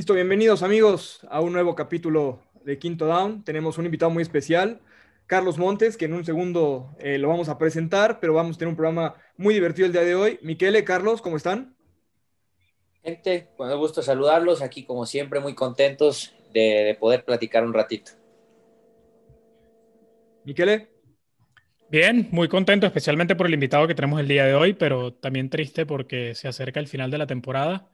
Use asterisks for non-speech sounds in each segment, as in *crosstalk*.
Listo, bienvenidos amigos a un nuevo capítulo de Quinto Down. Tenemos un invitado muy especial, Carlos Montes, que en un segundo eh, lo vamos a presentar, pero vamos a tener un programa muy divertido el día de hoy. Miquele, Carlos, ¿cómo están? Gente, con el gusto saludarlos. Aquí, como siempre, muy contentos de, de poder platicar un ratito. Miquele. Bien, muy contento, especialmente por el invitado que tenemos el día de hoy, pero también triste porque se acerca el final de la temporada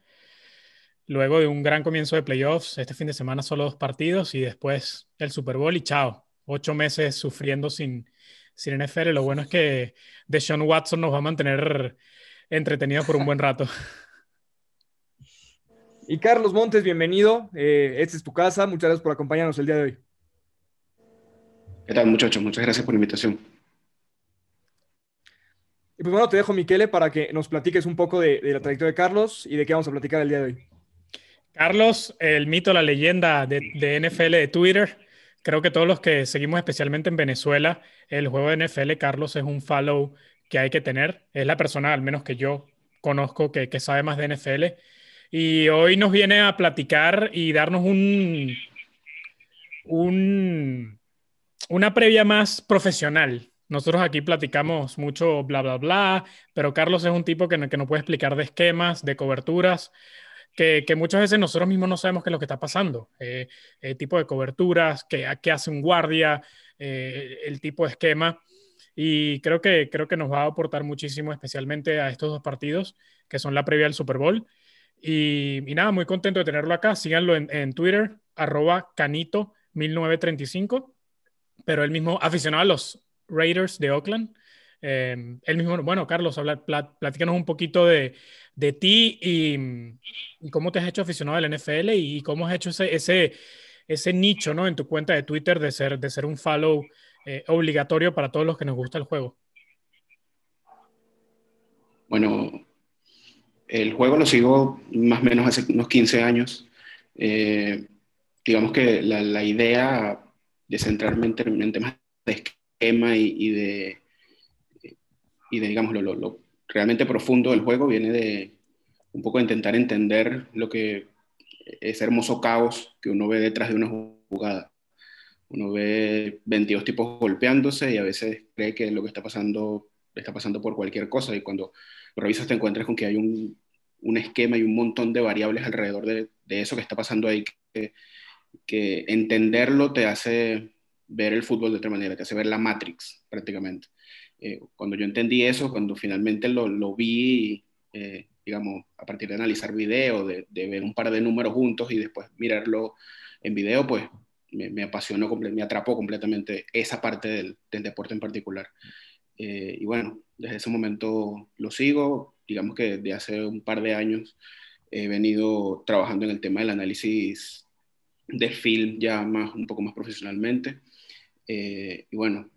luego de un gran comienzo de playoffs, este fin de semana solo dos partidos y después el Super Bowl y chao. Ocho meses sufriendo sin, sin NFL. Lo bueno es que Deshaun Watson nos va a mantener entretenidos por un buen rato. *laughs* Y Carlos Montes, bienvenido. Eh, esta es tu casa. Muchas gracias por acompañarnos el día de hoy. ¿Qué tal, muchachos? Muchas gracias por la invitación. Y pues bueno, te dejo, Miquele, para que nos platiques un poco de, de la trayectoria de Carlos y de qué vamos a platicar el día de hoy. Carlos, el mito, la leyenda de, NFL de Twitter. Creo que todos los que seguimos especialmente en Venezuela, el juego de NFL, Carlos es un follow que hay que tener. Es la persona, al menos que yo conozco, que, sabe más de NFL. Y hoy nos viene a platicar y darnos un, un, una previa más profesional. Nosotros aquí platicamos mucho bla, bla, bla, pero Carlos es un tipo que, que nos puede explicar de esquemas, de coberturas que, muchas veces nosotros mismos no sabemos qué es lo que está pasando. Eh, el tipo de coberturas, qué, hace un guardia, eh, el tipo de esquema. Y creo que, creo que nos va a aportar muchísimo, especialmente a estos dos partidos, que son la previa del Super Bowl. Y, nada, muy contento de tenerlo acá. Síganlo en, Twitter, arroba canito1935, pero él mismo aficionado a los Raiders de Oakland. Eh, él mismo, bueno, Carlos, habla, platícanos un poquito de, de ti y, cómo te has hecho aficionado al NFL y, cómo has hecho ese, ese, ese nicho ¿no? en tu cuenta de Twitter de ser, de ser un follow eh, obligatorio para todos los que nos gusta el juego. Bueno, el juego lo sigo más o menos hace unos 15 años. Eh, digamos que la, la, idea de centrarme en, temas de esquema y, de, y de, lo, realmente profundo del juego viene de un poco intentar entender lo que ese hermoso caos que uno ve detrás de una jugada. Uno ve 22 tipos golpeándose y a veces cree que lo que está pasando está pasando por cualquier cosa y cuando lo revisas te encuentras con que hay un, un esquema y un montón de variables alrededor de, de eso que está pasando ahí que, entenderlo te hace ver el fútbol de otra manera, te hace ver la Matrix prácticamente. Eh, cuando yo entendí eso, cuando finalmente lo, lo vi, eh, digamos, a partir de analizar video, de, de, ver un par de números juntos y después mirarlo en video, pues me, me apasionó, me atrapó completamente esa parte del, del deporte en particular. Eh, y bueno, desde ese momento lo sigo, digamos que desde hace un par de años he venido trabajando en el tema del análisis del film ya más, un poco más profesionalmente. y bueno,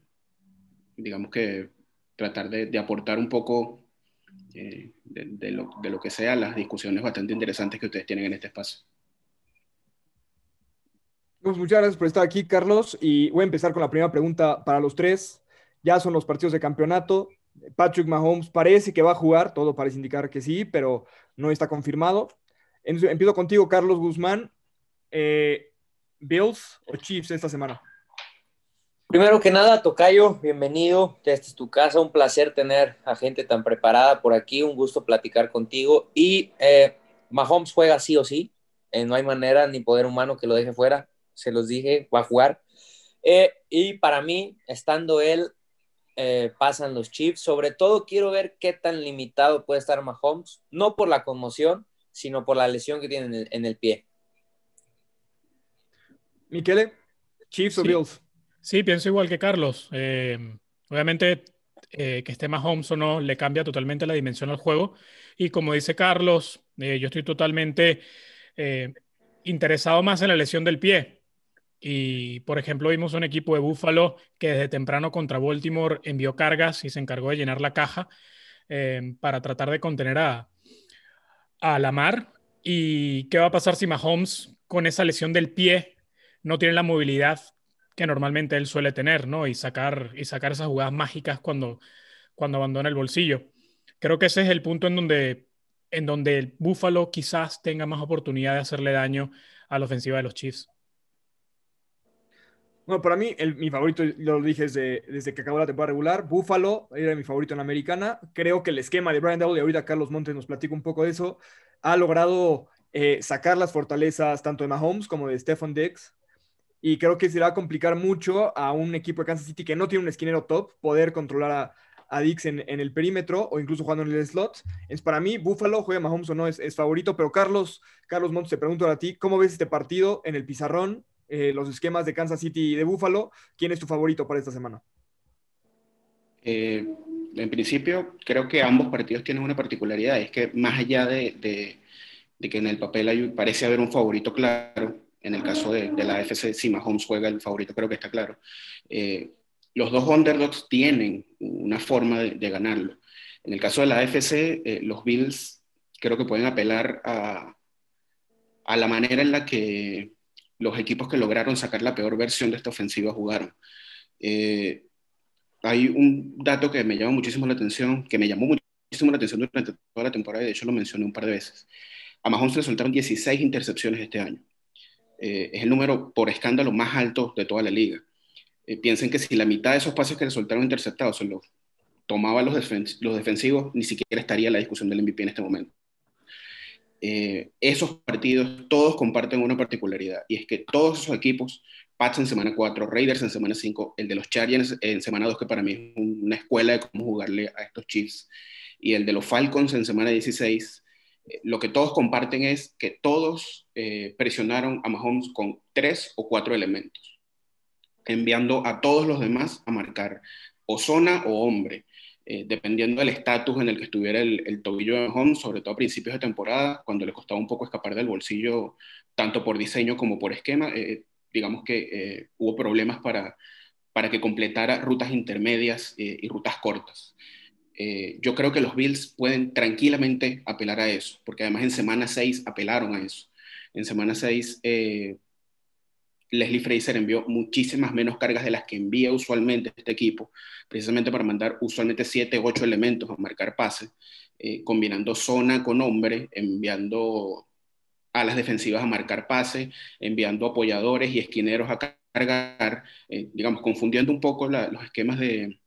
digamos que tratar de, aportar un poco eh, de, lo, de, lo, que sea las discusiones bastante interesantes que ustedes tienen en este espacio. Pues muchas gracias por estar aquí, Carlos. Y voy a empezar con la primera pregunta para los tres. Ya son los partidos de campeonato. Patrick Mahomes parece que va a jugar, todo parece indicar que sí, pero no está confirmado. Empiezo contigo, Carlos Guzmán. Eh, ¿Bills o Chiefs esta semana? Primero que nada, Tocayo, bienvenido. Esta es tu casa. Un placer tener a gente tan preparada por aquí. Un gusto platicar contigo. Y eh, Mahomes juega sí o sí. Eh, no hay manera ni poder humano que lo deje fuera. Se los dije, va a jugar. Eh, y para mí, estando él, pasan los Chiefs. Sobre todo, quiero ver qué tan limitado puede estar Mahomes. No por la conmoción, sino por la lesión que tiene en el, en el pie. Miquele, Chiefs o Bills. Sí, pienso igual que Carlos. Eh, obviamente, eh, que esté más Holmes o no le cambia totalmente la dimensión al juego. Y como dice Carlos, eh, yo estoy totalmente interesado más en la lesión del pie. Y, por ejemplo, vimos un equipo de Buffalo que desde temprano contra Baltimore envió cargas y se encargó de llenar la caja para tratar de contener a, a Lamar. ¿Y qué va a pasar si Mahomes con esa lesión del pie no tiene la movilidad que normalmente él suele tener, ¿no? Y sacar, y sacar esas jugadas mágicas cuando, cuando abandona el bolsillo. Creo que ese es el punto en donde en donde el Buffalo quizás tenga más oportunidad de hacerle daño a la ofensiva de los Chiefs? Bueno, para mí, mi favorito, lo dije desde, que acabó la temporada regular, Buffalo era mi favorito en la americana. Creo que el esquema de Brian Double, y ahorita Carlos Montes nos platica un poco de eso, ha logrado eh, sacar las fortalezas tanto de Mahomes como de Stephon Diggs. Y creo que se va a complicar mucho a un equipo de Kansas City que no tiene un esquinero top poder controlar a, a Dix en, el perímetro o incluso jugando en el slot. Es para mí, Buffalo, juega Mahomes o no, es, es favorito. Pero Carlos, Carlos Montes, te pregunto a ti, ¿cómo ves este partido en el pizarrón? Eh, los esquemas de Kansas City y de Buffalo. ¿Quién es tu favorito para esta semana? Eh, en principio, creo que ambos partidos tienen una particularidad, es que más allá de, de, que en el papel parece haber un favorito claro, en el caso de, la AFC, si Mahomes juega el favorito, creo que está claro. Eh, los dos underdogs tienen una forma de, ganarlo. En el caso de la AFC, los Bills creo que pueden apelar a, a la manera en la que los equipos que lograron sacar la peor versión de esta ofensiva jugaron. Eh, hay un dato que me llama muchísimo la atención, que me llamó muchísimo la atención durante toda la temporada, y de hecho lo mencioné un par de veces. A Mahomes le soltaron 16 intercepciones este año. Eh, es el número por escándalo más alto de toda la liga. Eh, piensen que si la mitad de esos pases que le soltaron interceptados se los tomaban los, defensivos, ni siquiera estaría la discusión del MVP en este momento. Eh, esos partidos todos comparten una particularidad y es que todos esos equipos, Pats en semana 4, Raiders en semana 5, el de los Chargers en semana 2, que para mí es una escuela de cómo jugarle a estos Chiefs, y el de los Falcons en semana 16, eh, lo que todos comparten es que todos eh, presionaron a Mahomes con tres o cuatro elementos, enviando a todos los demás a marcar o zona o hombre. Eh, dependiendo del estatus en el que estuviera el, tobillo de Mahomes, sobre todo a principios de temporada, cuando le costaba un poco escapar del bolsillo, tanto por diseño como por esquema, eh, digamos que eh, hubo problemas para, para que completara rutas intermedias y rutas cortas. Yo creo que los Bills pueden tranquilamente apelar a eso, porque además en semana 6 apelaron a eso. En semana 6 Leslie Fraser envió muchísimas menos cargas de las que envía usualmente este equipo, precisamente para mandar usualmente 7, 8 elementos a marcar pase, eh, combinando zona con hombre, enviando a las defensivas a marcar pase, enviando apoyadores y esquineros a cargar, eh, digamos, confundiendo un poco los esquemas de,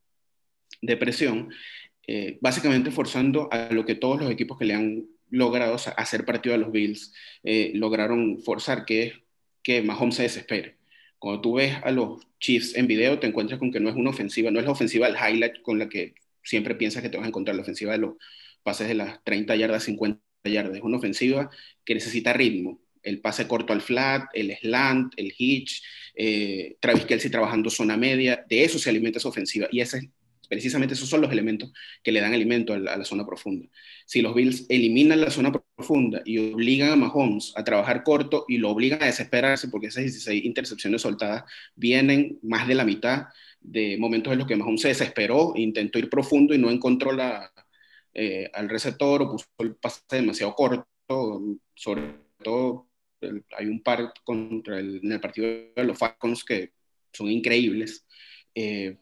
presión, eh, básicamente forzando a lo que todos los equipos que le han logrado hacer partido a los Bills lograron forzar, que es que Mahomes se desespere. Cuando tú ves a los Chiefs en video, te encuentras con que no es una ofensiva, no es la ofensiva del highlight con la que siempre piensas que te vas a encontrar, la ofensiva de los pases de las 30 yardas, 50 yardas. Es una ofensiva que necesita ritmo. El pase corto al flat, el slant, el hitch, eh, Travis Kelsey trabajando zona media, de eso se alimenta esa ofensiva. Y ese es Precisamente esos son los elementos que le dan alimento a la, zona profunda. Si los Bills eliminan la zona profunda y obligan a Mahomes a trabajar corto y lo obligan a desesperarse porque esas 16 intercepciones soltadas vienen más de la mitad de momentos en los que Mahomes se desesperó, intentó ir profundo y no encontró la, eh, al receptor o puso el pase demasiado corto, sobre todo hay un par contra el, en el partido de los Falcons que son increíbles. Eh,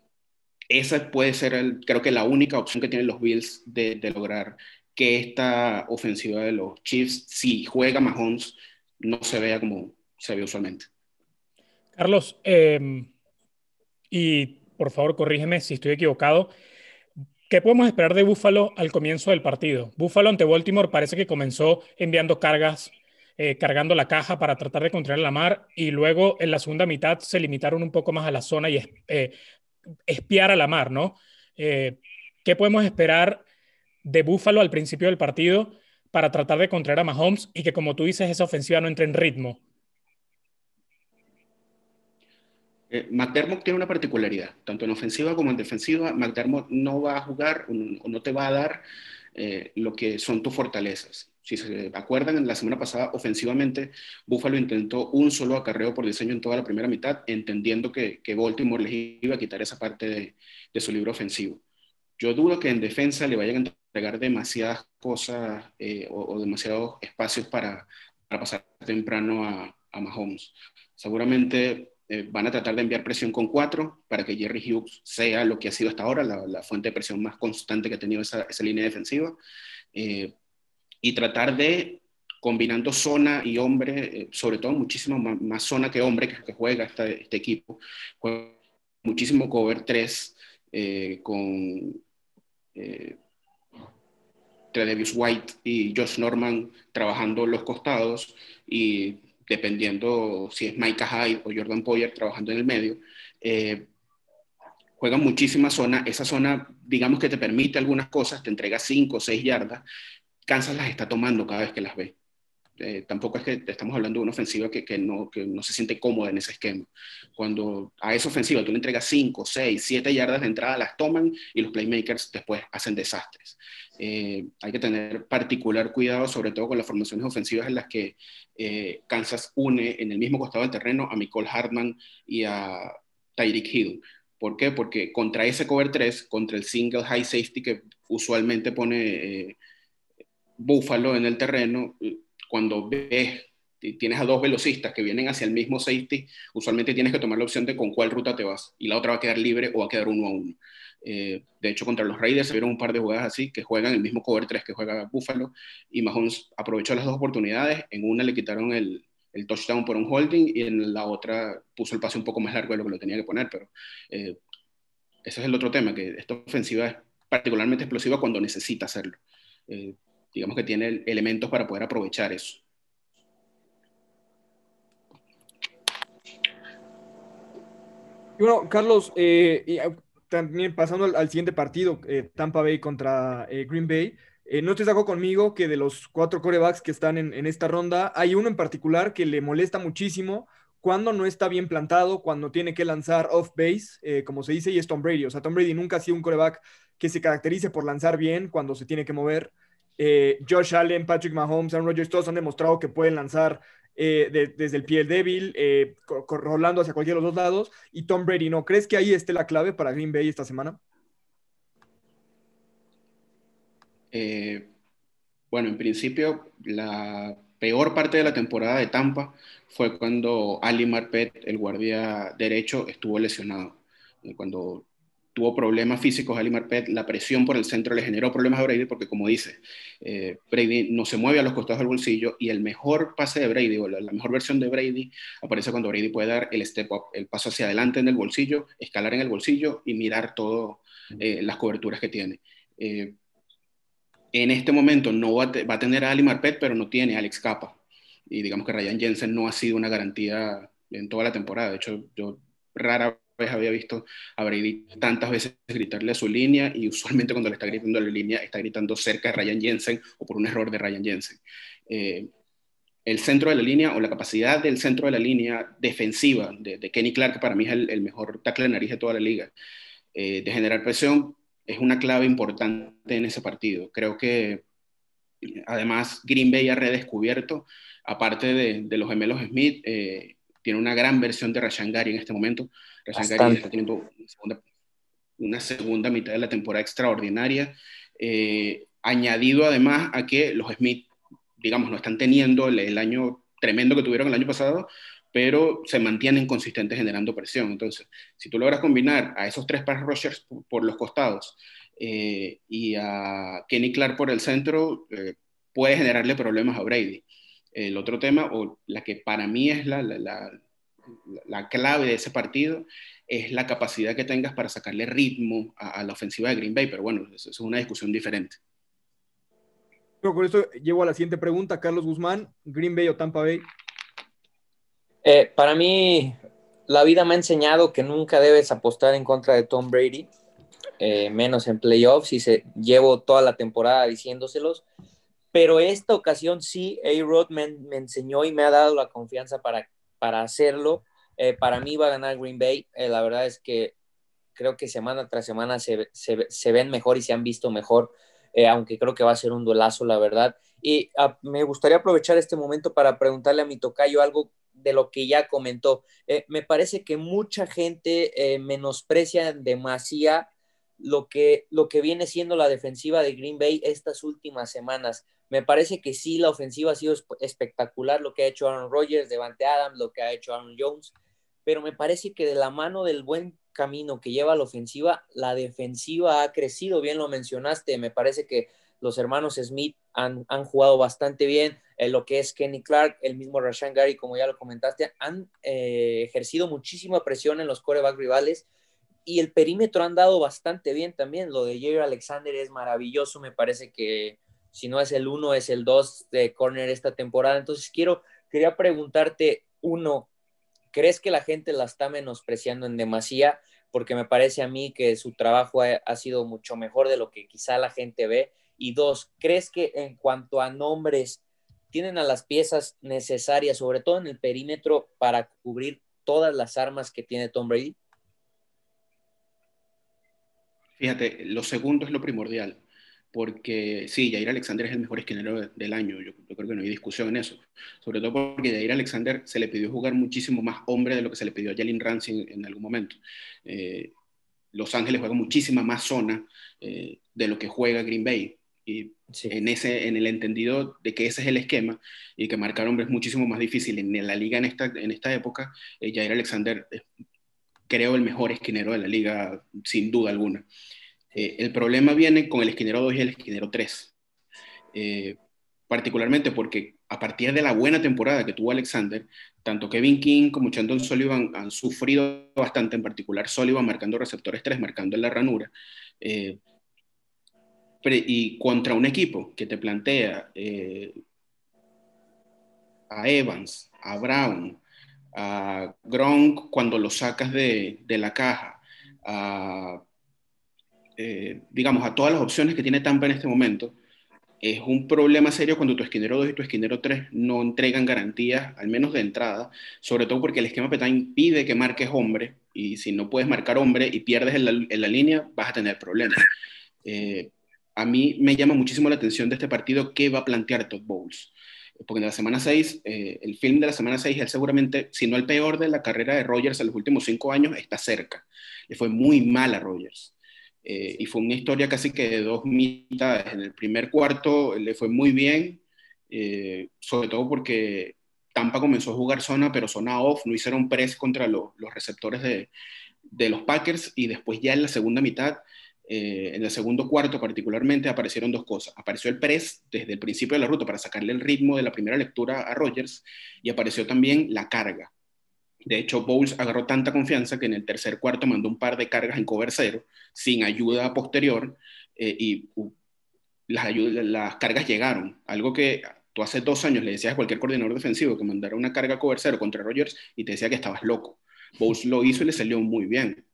esa puede ser, el, creo que la única opción que tienen los Bills de, lograr que esta ofensiva de los Chiefs, si juega Mahomes, no se vea como se ve usualmente. Carlos, em, y por favor corrígeme si estoy equivocado. ¿Qué podemos esperar de Buffalo al comienzo del partido? Buffalo ante Baltimore parece que comenzó enviando cargas, eh, cargando la caja para tratar de controlar la mar y luego en la segunda mitad se limitaron un poco más a la zona y eh, espiar a la mar, ¿no? Eh, ¿Qué podemos esperar de Buffalo al principio del partido para tratar de contraer a Mahomes y que, como tú dices, esa ofensiva no entre en ritmo? Eh, McDermott tiene una particularidad, tanto en ofensiva como en defensiva. McDermott no va a jugar o no te va a dar eh, lo que son tus fortalezas. Si se acuerdan, en la semana pasada, ofensivamente, Buffalo intentó un solo acarreo por diseño en toda la primera mitad, entendiendo que, que Baltimore les iba a quitar esa parte de, de, su libro ofensivo. Yo dudo que en defensa le vayan a entregar demasiadas cosas eh, o, demasiados espacios para, para pasar temprano a, a Mahomes. Seguramente eh, van a tratar de enviar presión con cuatro para que Jerry Hughes sea lo que ha sido hasta ahora, la, fuente de presión más constante que ha tenido esa, esa línea defensiva. Eh, y tratar de, combinando zona y hombre, sobre todo muchísimo más, zona que hombre que, juega este, este equipo, muchísimo cover 3 con Tredevius White y Josh Norman trabajando los costados y dependiendo si es Micah Hyde o Jordan Poyer trabajando en el medio, eh, juegan muchísima zona. Esa zona, digamos que te permite algunas cosas, te entrega 5 o 6 yardas. Kansas las está tomando cada vez que las ve. Eh, tampoco es que estamos hablando de una ofensiva que, que, no, que no se siente cómoda en ese esquema. Cuando a esa ofensiva tú le entregas 5, 6, 7 yardas de entrada, las toman y los playmakers después hacen desastres. Eh, hay que tener particular cuidado, sobre todo con las formaciones ofensivas en las que eh, Kansas une en el mismo costado del terreno a Nicole Hartman y a Tyreek Hill. ¿Por qué? Porque contra ese cover 3, contra el single high safety que usualmente pone Buffalo en el terreno, cuando ves, tienes a dos velocistas que vienen hacia el mismo safety, usualmente tienes que tomar la opción de con cuál ruta te vas y la otra va a quedar libre o va a quedar uno a uno. Eh, de hecho, contra los Raiders se vieron un par de jugadas así que juegan el mismo cover 3 que juega Buffalo y Mahomes aprovechó las dos oportunidades. En una le quitaron el, el touchdown por un holding y en la otra puso el pase un poco más largo de lo que lo tenía que poner. Pero eh, ese es el otro tema, que esta ofensiva es particularmente explosiva cuando necesita hacerlo. Eh, digamos que tiene elementos para poder aprovechar eso. bueno, Carlos, eh, ah, también pasando al, siguiente partido, eh, Tampa Bay contra eh, Green Bay, no te saco conmigo que de los cuatro corebacks que están en, esta ronda, hay uno en particular que le molesta muchísimo cuando no está bien plantado, cuando tiene que lanzar off base, como se dice, y es Tom Brady. O sea, Tom Brady nunca ha sido un coreback que se caracterice por lanzar bien cuando se tiene que mover. Eh, Josh Allen, Patrick Mahomes, Aaron Rodgers, todos han demostrado que pueden lanzar eh, desde el pie débil, eh, rolando hacia cualquiera de los dos lados, y Tom Brady no. ¿Crees que ahí esté la clave para Green Bay esta semana? bueno, en principio, la peor parte de la temporada de Tampa fue cuando Ali Marpet, el guardia derecho, estuvo lesionado. Cuando tuvo problemas físicos Ali Marpet, la presión por el centro le generó problemas a Brady porque como dice, eh, Brady no se mueve a los costados del bolsillo y el mejor pase de Brady o la, mejor versión de Brady aparece cuando Brady puede dar el step up, el paso hacia adelante en el bolsillo, escalar en el bolsillo y mirar todas eh, las coberturas que tiene. Eh, en este momento no va a, tener a Ali Marpet, pero no tiene a Alex Capa. Y digamos que Ryan Jensen no ha sido una garantía en toda la temporada. De hecho, yo rara había visto a Brady tantas veces gritarle a su línea y usualmente cuando le está gritando a la línea está gritando cerca de Ryan Jensen o por un error de Ryan Jensen. Eh, el centro de la línea o la capacidad del centro de la línea defensiva de, Kenny Clark, para mí es el, mejor tackle de nariz de toda la liga, eh, de generar presión, es una clave importante en ese partido. Creo que además Green Bay ha redescubierto, aparte de, los gemelos Smith, eh, tiene una gran versión de Rashan Gary en este momento. Rashan Gary está teniendo una segunda, mitad de la temporada extraordinaria, eh, añadido además a que los Smith, digamos, no están teniendo el, año tremendo que tuvieron el año pasado, pero se mantienen consistentes generando presión. Entonces, si tú logras combinar a esos tres pass rushers por, los costados eh, y a Kenny Clark por el centro, eh, puede generarle problemas a Brady. El otro tema, o la que para mí es la, la, la, clave de ese partido, es la capacidad que tengas para sacarle ritmo a, la ofensiva de Green Bay, pero bueno, eso es una discusión diferente. Pero con esto llevo a la siguiente pregunta, Carlos Guzmán, Green Bay o Tampa Bay. Eh, para mí, la vida me ha enseñado que nunca debes apostar en contra de Tom Brady, eh, menos en playoffs, y se, llevo toda la temporada diciéndoselos pero esta ocasión sí, A-Rod me, enseñó y me ha dado la confianza para, para hacerlo. Eh, para mí va a ganar Green Bay. Eh, la verdad es que creo que semana tras semana se, ven mejor y se han visto mejor, eh, aunque creo que va a ser un duelazo, la verdad. Y ah, me gustaría aprovechar este momento para preguntarle a mi tocayo algo de lo que ya comentó. me parece que mucha gente menosprecia demasiado lo que, lo que viene siendo la defensiva de Green Bay estas últimas semanas. Me parece que sí, la ofensiva ha sido espectacular, lo que ha hecho Aaron Rodgers, Devante Adams, lo que ha hecho Aaron Jones, pero me parece que de la mano del buen camino que lleva la ofensiva, la defensiva ha crecido, bien lo mencionaste, me parece que los hermanos Smith han, jugado bastante bien. En lo que es Kenny Clark, el mismo Rashan Gary, como ya lo comentaste, han eh, ejercido muchísima presión en los coreback rivales y el perímetro han dado bastante bien también. Lo de Jerry Alexander es maravilloso, me parece que si no es el uno, es el dos de corner esta temporada. Entonces quiero, quería preguntarte, uno, ¿crees que la gente la está menospreciando en demasía? Porque me parece a mí que su trabajo ha, ha sido mucho mejor de lo que quizá la gente ve. Y dos, ¿crees que en cuanto a nombres tienen a las piezas necesarias, sobre todo en el perímetro, para cubrir todas las armas que tiene Tom Brady? Fíjate, lo segundo es lo primordial, porque sí, Jair Alexander es el mejor esquinero del año, yo, creo que no hay discusión en eso, sobre todo porque Jair Alexander se le pidió jugar muchísimo más hombre de lo que se le pidió a Jalen Ramsey en, algún momento. Eh, Los Ángeles juega muchísima más zona eh, de lo que juega Green Bay. Y en, ese, en el entendido de que ese es el esquema y que marcar hombres es muchísimo más difícil en la liga en esta, en esta época, eh, Jair Alexander es, creo, el mejor esquinero de la liga, sin duda alguna. Eh, el problema viene con el esquinero 2 y el esquinero 3. Eh, particularmente porque a partir de la buena temporada que tuvo Alexander, tanto Kevin King como Chandon Sullivan han sufrido bastante, en particular Sullivan marcando receptores 3, marcando en la ranura. Eh, y contra un equipo que te plantea a Evans, a Brown, a Gronk cuando lo sacas de, la caja, a, eh, digamos, a todas las opciones que tiene Tampa en este momento, es un problema serio cuando tu esquinero 2 y tu esquinero 3 no entregan garantías, al menos de entrada, sobre todo porque el esquema Petain pide que marques hombre, y si no puedes marcar hombre y pierdes en la, línea, vas a tener problemas. Eh, a mí me llama muchísimo la atención de este partido qué va a plantear Todd Bowles. Porque en la semana 6, eh, el film de la semana 6, él seguramente, si no el peor de la carrera de Rogers en los últimos cinco años, está cerca. Le fue muy mal a Rogers. Eh, y fue una historia casi que de dos mitades. En el primer cuarto le fue muy bien, eh, sobre todo porque Tampa comenzó a jugar zona, pero zona off, no hicieron press contra los receptores de, de los Packers y después ya en la segunda mitad eh, en el segundo cuarto particularmente aparecieron dos cosas. Apareció el press desde el principio de la ruta para sacarle el ritmo de la primera lectura a Rogers y apareció también la carga. De hecho, Bowles agarró tanta confianza que en el tercer cuarto mandó un par de cargas en cover cero, sin ayuda posterior, eh, y uh, las, cargas llegaron. Algo que tú hace dos años le decías a cualquier coordinador defensivo que mandara una carga cover cero contra Rogers y te decía que estabas loco. Bowles lo hizo y le salió muy bien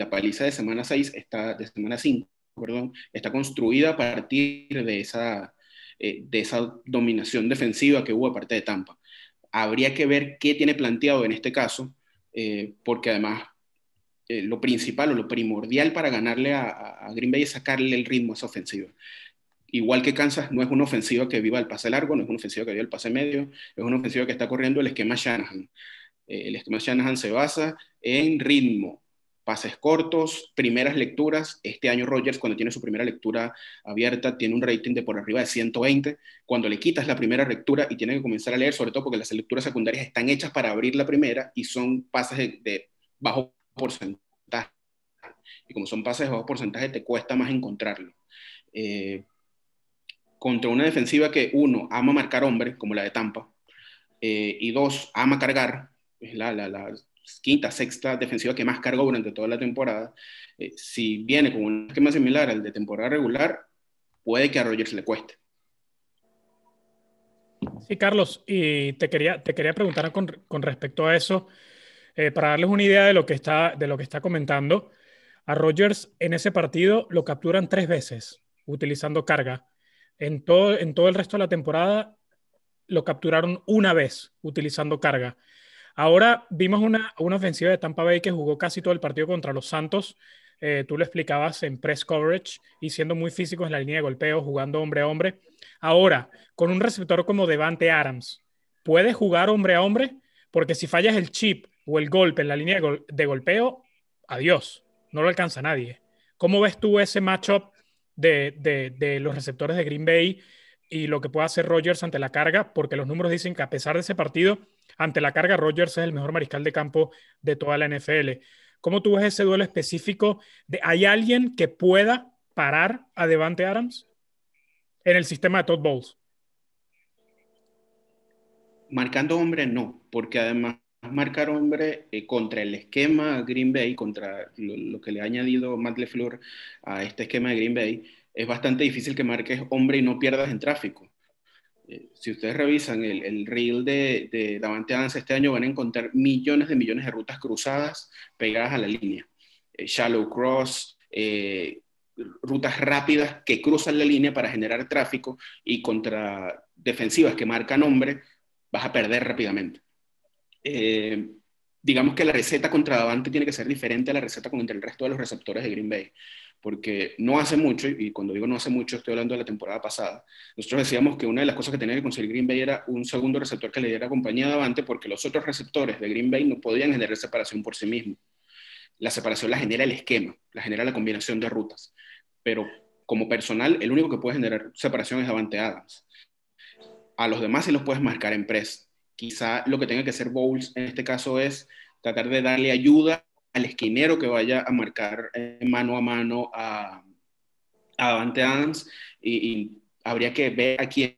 la paliza de semana 6 está, de semana 5, perdón, está construida a partir de esa, eh, de esa dominación defensiva que hubo aparte de Tampa. Habría que ver qué tiene planteado en este caso, eh, porque además eh, lo principal o lo primordial para ganarle a, Green Bay es sacarle el ritmo a esa ofensiva. Igual que Kansas, no es una ofensiva que viva el pase largo, no es una ofensiva que viva el pase medio, es una ofensiva que está corriendo el esquema Shanahan. el esquema Shanahan se basa en ritmo, pases cortos, primeras lecturas. Este año Rogers, cuando tiene su primera lectura abierta, tiene un rating de por arriba de 120. Cuando le quitas la primera lectura y tiene que comenzar a leer, sobre todo porque las lecturas secundarias están hechas para abrir la primera y son pases de, bajo porcentaje. Y como son pases de bajo porcentaje, te cuesta más encontrarlo. Eh, contra una defensiva que, uno, ama marcar hombre, como la de Tampa, eh, y dos, ama cargar, es la, quinta, sexta defensiva que más cargó durante toda la temporada, eh, si viene con un esquema similar al de temporada regular, puede que a Rogers le cueste. Sí, Carlos, y te quería, te quería preguntar con, con respecto a eso, eh, para darles una idea de lo, que está, de lo que está comentando. A Rogers en ese partido lo capturan tres veces utilizando carga. En todo, en todo el resto de la temporada lo capturaron una vez utilizando carga. Ahora vimos una, ofensiva de Tampa Bay que jugó casi todo el partido contra los Santos. Eh, tú lo explicabas en press coverage y siendo muy físicos en la línea de golpeo, jugando hombre a hombre. Ahora, con un receptor como Devante Adams, ¿puede jugar hombre a hombre? Porque si fallas el chip o el golpe en la línea de, golpeo, adiós, no lo alcanza nadie. ¿Cómo ves tú ese matchup de, de los receptores de Green Bay y lo que puede hacer Rogers ante la carga? Porque los números dicen que a pesar de ese partido, ante la carga, Rogers es el mejor mariscal de campo de toda la NFL. ¿Cómo tú ves ese duelo específico? De, ¿Hay alguien que pueda parar a Devante Adams? en el sistema de Todd Bowles. Marcando hombre no, porque además marcar hombre eh, contra el esquema Green Bay, contra lo, que le ha añadido Matt LeFleur a este esquema de Green Bay, es bastante difícil que marques hombre y no pierdas en tráfico. Eh, si ustedes revisan el, el reel de, de, Davante Adams este año, van a encontrar millones de millones de rutas cruzadas pegadas a la línea. Eh, shallow cross, rutas rápidas que cruzan la línea para generar tráfico y contra defensivas que marcan hombre, vas a perder rápidamente. Eh, digamos que la receta contra Davante tiene que ser diferente a la receta contra el resto de los receptores de Green Bay, porque no hace mucho, y cuando digo no hace mucho estoy hablando de la temporada pasada, nosotros decíamos que una de las cosas que tenía que conseguir Green Bay era un segundo receptor que le diera compañía a Davante, porque los otros receptores de Green Bay no podían generar separación por sí mismos. La separación la genera el esquema, la genera la combinación de rutas, pero como personal, el único que puede generar separación es Davante Adams. A los demás sí los puedes marcar en press Quizá lo que tenga que hacer Bowles en este caso es tratar de darle ayuda al esquinero que vaya a marcar mano a mano a, a Davante Adams y, habría que ver a quién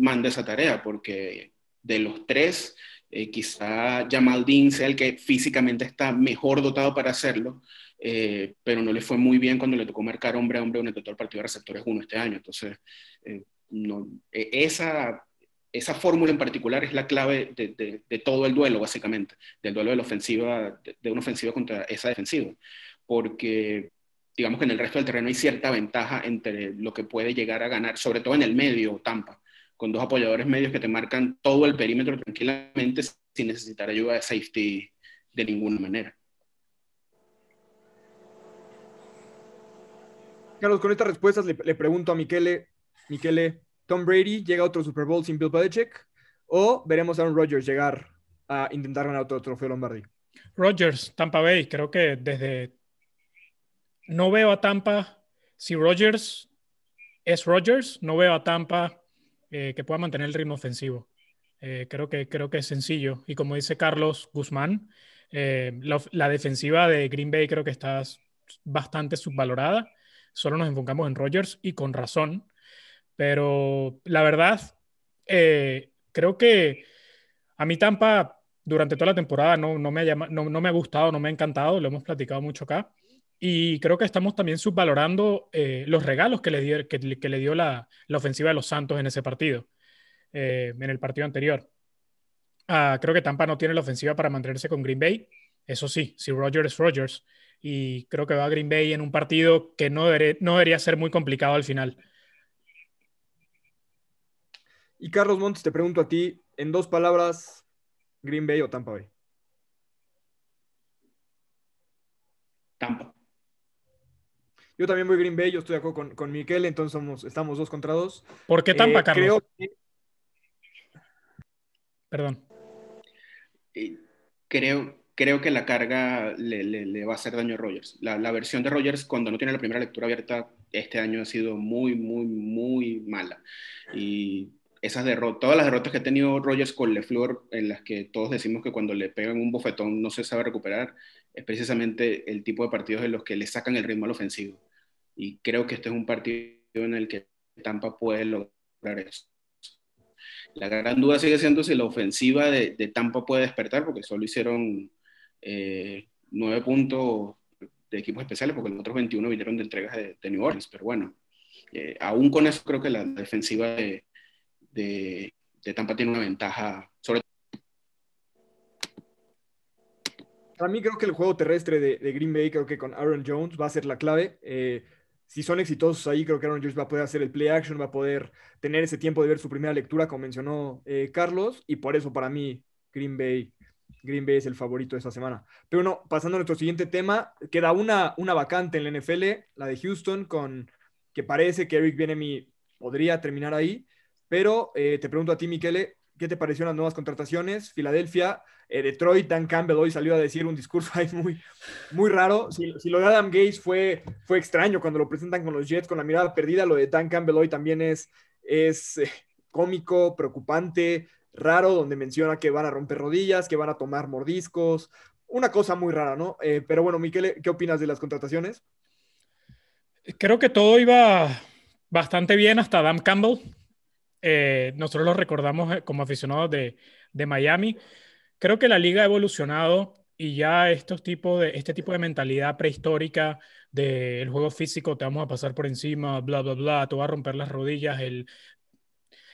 manda esa tarea, porque de los tres, eh, quizá Jamal Dean sea el que físicamente está mejor dotado para hacerlo, eh, pero no le fue muy bien cuando le tocó marcar hombre a hombre en el total partido de receptores 1 este año. Entonces, eh, no, e, esa esa fórmula en particular es la clave de, todo el duelo, básicamente, del duelo de, la ofensiva, de, una ofensiva contra esa defensiva, porque digamos que en el resto del terreno hay cierta ventaja entre lo que puede llegar a ganar, sobre todo en el medio, Tampa, con dos apoyadores medios que te marcan todo el perímetro tranquilamente sin necesitar ayuda de safety de ninguna manera. Carlos, con estas respuestas le, le pregunto a Miquele, Miquele, Tom Brady llega a otro Super Bowl sin Bill Belichick o veremos a Aaron Rodgers llegar a intentar ganar otro trofeo Lombardi. Rodgers, Tampa Bay, creo que desde no veo a Tampa si Rodgers es Rodgers, no veo a Tampa eh, que pueda mantener el ritmo ofensivo. Eh, creo, que, creo que es sencillo. Y como dice Carlos Guzmán, eh, la, la, defensiva de Green Bay creo que está bastante subvalorada. Solo nos enfocamos en Rodgers y con razón. Pero la verdad, eh, creo que a mí Tampa durante toda la temporada no, no, me ha no, no, me ha gustado, no me ha encantado, lo hemos platicado mucho acá. Y creo que estamos también subvalorando eh, los regalos que le dio, que le dio la, la, ofensiva de los Santos en ese partido, eh, en el partido anterior. Ah, creo que Tampa no tiene la ofensiva para mantenerse con Green Bay. Eso sí, si Rogers es Rogers. Y creo que va a Green Bay en un partido que no, no debería ser muy complicado al final. Y Carlos Montes, te pregunto a ti, en dos palabras, Green Bay o Tampa Bay. Tampa. Yo también voy Green Bay, yo estoy de acuerdo con, con Miquel, entonces somos, estamos dos contra dos. ¿Por qué Tampa, eh, Carlos? Creo que... Perdón. Creo, creo que la carga le, le, va a hacer daño a Rogers. La, la, versión de Rogers, cuando no tiene la primera lectura abierta, este año ha sido muy, muy, muy mala. Y esas derrotas, todas las derrotas que ha tenido Rogers con LeFleur, en las que todos decimos que cuando le pegan un bofetón no se sabe recuperar, es precisamente el tipo de partidos en los que le sacan el ritmo al ofensivo. Y creo que este es un partido en el que Tampa puede lograr eso. La gran duda sigue siendo si la ofensiva de, Tampa puede despertar, porque solo hicieron eh, nueve puntos de equipos especiales, porque los otros 21 vinieron de entregas de, New Orleans. Pero bueno, eh, aún con eso creo que la defensiva de, de, Tampa tiene una ventaja sobre Para mí creo que el juego terrestre de, Green Bay, creo que con Aaron Jones va a ser la clave. Eh, si son exitosos ahí, creo que Aaron Jones va a poder hacer el play action, va a poder tener ese tiempo de ver su primera lectura, como mencionó eh, Carlos, y por eso para mí Green Bay, Green Bay es el favorito de esta semana. Pero no, pasando a nuestro siguiente tema, queda una, una vacante en la NFL, la de Houston, con que parece que Eric Bienemy podría terminar ahí. Pero eh, te pregunto a ti, Miquele, ¿qué te parecieron las nuevas contrataciones? Filadelfia, eh, Detroit, Dan Campbell hoy salió a decir un discurso *laughs* ahí muy, muy raro. Si, lo de Adam Gates fue, fue extraño cuando lo presentan con los Jets con la mirada perdida, lo de Dan Campbell hoy también es, es eh, cómico, preocupante, raro, donde menciona que van a romper rodillas, que van a tomar mordiscos. Una cosa muy rara, ¿no? pero bueno, Miquele, ¿qué opinas de las contrataciones? Creo que todo iba bastante bien hasta Dan Campbell. Eh, nosotros lo recordamos como aficionados de, Miami. Creo que la liga ha evolucionado y ya estos tipos de, este tipo de mentalidad prehistórica del juego físico, te vamos a pasar por encima, bla, bla, bla, te va a romper las rodillas, el,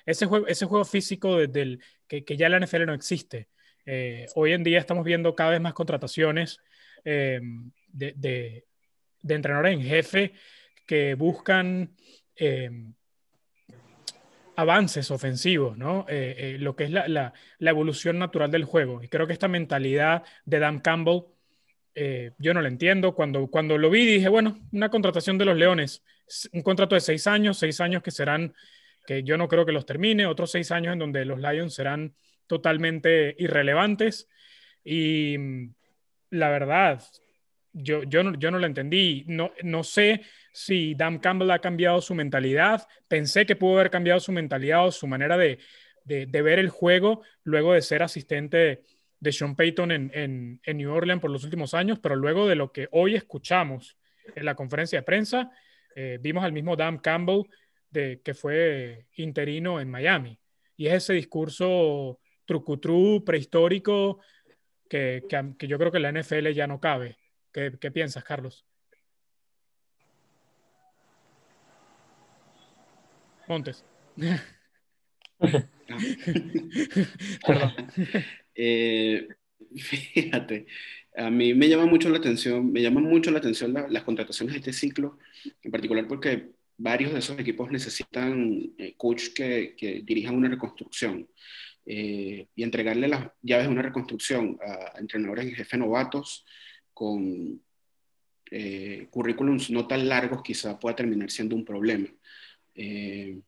ese, juego, ese juego físico desde el, que, ya en la NFL no existe. Eh, hoy en día estamos viendo cada vez más contrataciones eh, de, de, entrenadores en jefe que buscan eh, avances ofensivos, ¿no? lo que es la, la, la, evolución natural del juego. Y creo que esta mentalidad de Dan Campbell, yo no la entiendo. Cuando, cuando lo vi dije, bueno, una contratación de los Leones, un contrato de seis años, seis años que serán, que yo no creo que los termine, otros seis años en donde los Lions serán totalmente irrelevantes y mm, la verdad, yo, yo, no, yo no lo entendí. No, no sé si Dan Campbell ha cambiado su mentalidad. Pensé que pudo haber cambiado su mentalidad o su manera de, de, de ver el juego luego de ser asistente de Sean Payton en, en, en, New Orleans por los últimos años, pero luego de lo que hoy escuchamos en la conferencia de prensa, eh, vimos al mismo Dan Campbell de, que fue interino en Miami. Y es ese discurso trucutru prehistórico que, que, que, yo creo que la NFL ya no cabe. ¿Qué, qué piensas, Carlos? Montes. *laughs* eh, *laughs* fíjate, a mí me llama mucho la atención, me llaman mucho la atención la, las contrataciones de este ciclo, en particular porque varios de esos equipos necesitan eh, coach que, que, dirijan una reconstrucción eh, y entregarle las llaves de una reconstrucción a, a entrenadores y jefes novatos con eh, currículums no tan largos quizá pueda terminar siendo un problema. Eh,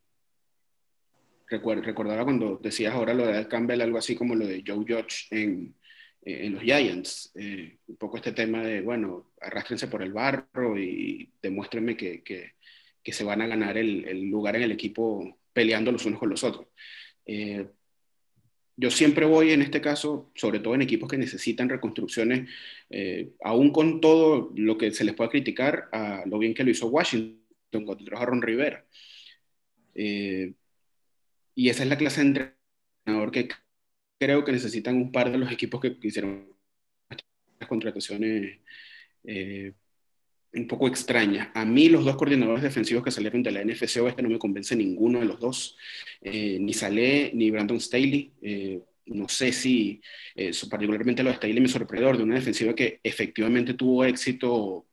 recordaba cuando decías ahora lo de Al Campbell, algo así como lo de Joe Judge en, en los Giants, eh, un poco este tema de, bueno, arrástrense por el barro y demuéstrenme que, que, que se van a ganar el, el, lugar en el equipo peleando los unos con los otros. Eh, yo siempre voy en este caso, sobre todo en equipos que necesitan reconstrucciones, eh, aún con todo lo que se les pueda criticar, a lo bien que lo hizo Washington cuando trajo a Ron Rivera. Eh, y esa es la clase de entrenador que creo que necesitan un par de los equipos que hicieron las contrataciones eh, un poco extraña. A mí los dos coordinadores defensivos que salieron de la NFC Oeste no me convence ninguno de los dos, eh, ni Saleh ni Brandon Staley. Eh, no sé si, eh, particularmente lo de Staley me sorprendió, de una defensiva que efectivamente tuvo éxito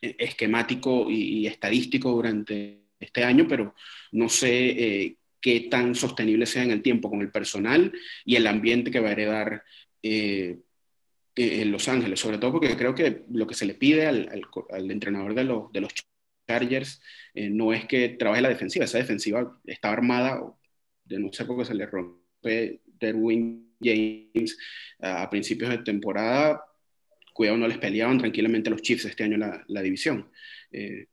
esquemático y, y, estadístico durante este año, pero no sé qué tan sostenible sea en el tiempo con el personal y el ambiente que va a heredar en Los Ángeles, sobre todo porque creo que lo que se le pide al, al, entrenador de, lo, de, los Chargers eh, no es que trabaje la defensiva, esa defensiva está armada, de no sé por qué se le rompe Derwin James a principios de temporada, cuidado, no les peleaban tranquilamente los Chiefs este año la, la división. Eh,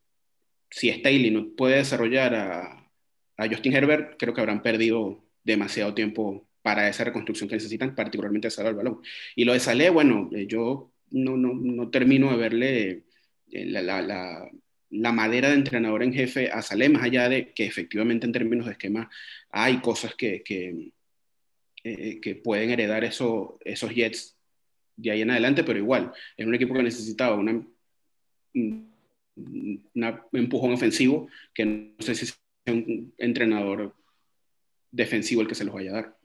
si Staley no puede desarrollar a, a Justin Herbert, creo que habrán perdido demasiado tiempo para esa reconstrucción que necesitan, particularmente salvar el balón. Y lo de Saleh, bueno, eh, yo no, no, no, termino de verle eh, la, la, la, la, madera de entrenador en jefe a Saleh, más allá de que efectivamente en términos de esquema hay cosas que, que, eh, que pueden heredar eso, esos Jets de ahí en adelante, pero igual, es un equipo que necesitaba una, una empujón ofensivo que no sé si es un entrenador defensivo el que se los vaya a dar.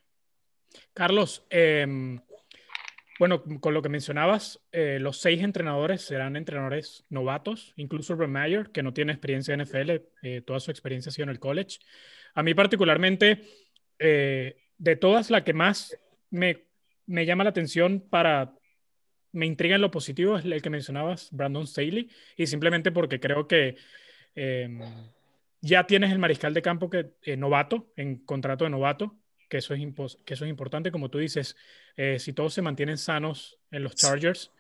Carlos, eh, bueno, con lo que mencionabas, eh, los seis entrenadores serán entrenadores novatos, incluso Ron Mayer, que no tiene experiencia en NFL, eh, toda su experiencia ha sido en el college. A mí particularmente, eh, de todas, la que más me, me, llama la atención para, me intriga en lo positivo es el que mencionabas, Brandon Staley, y simplemente porque creo que em, ya tienes el mariscal de campo que novato, en contrato de novato, que eso es, que eso es importante, como tú dices, eh, si todos se mantienen sanos en los Chargers,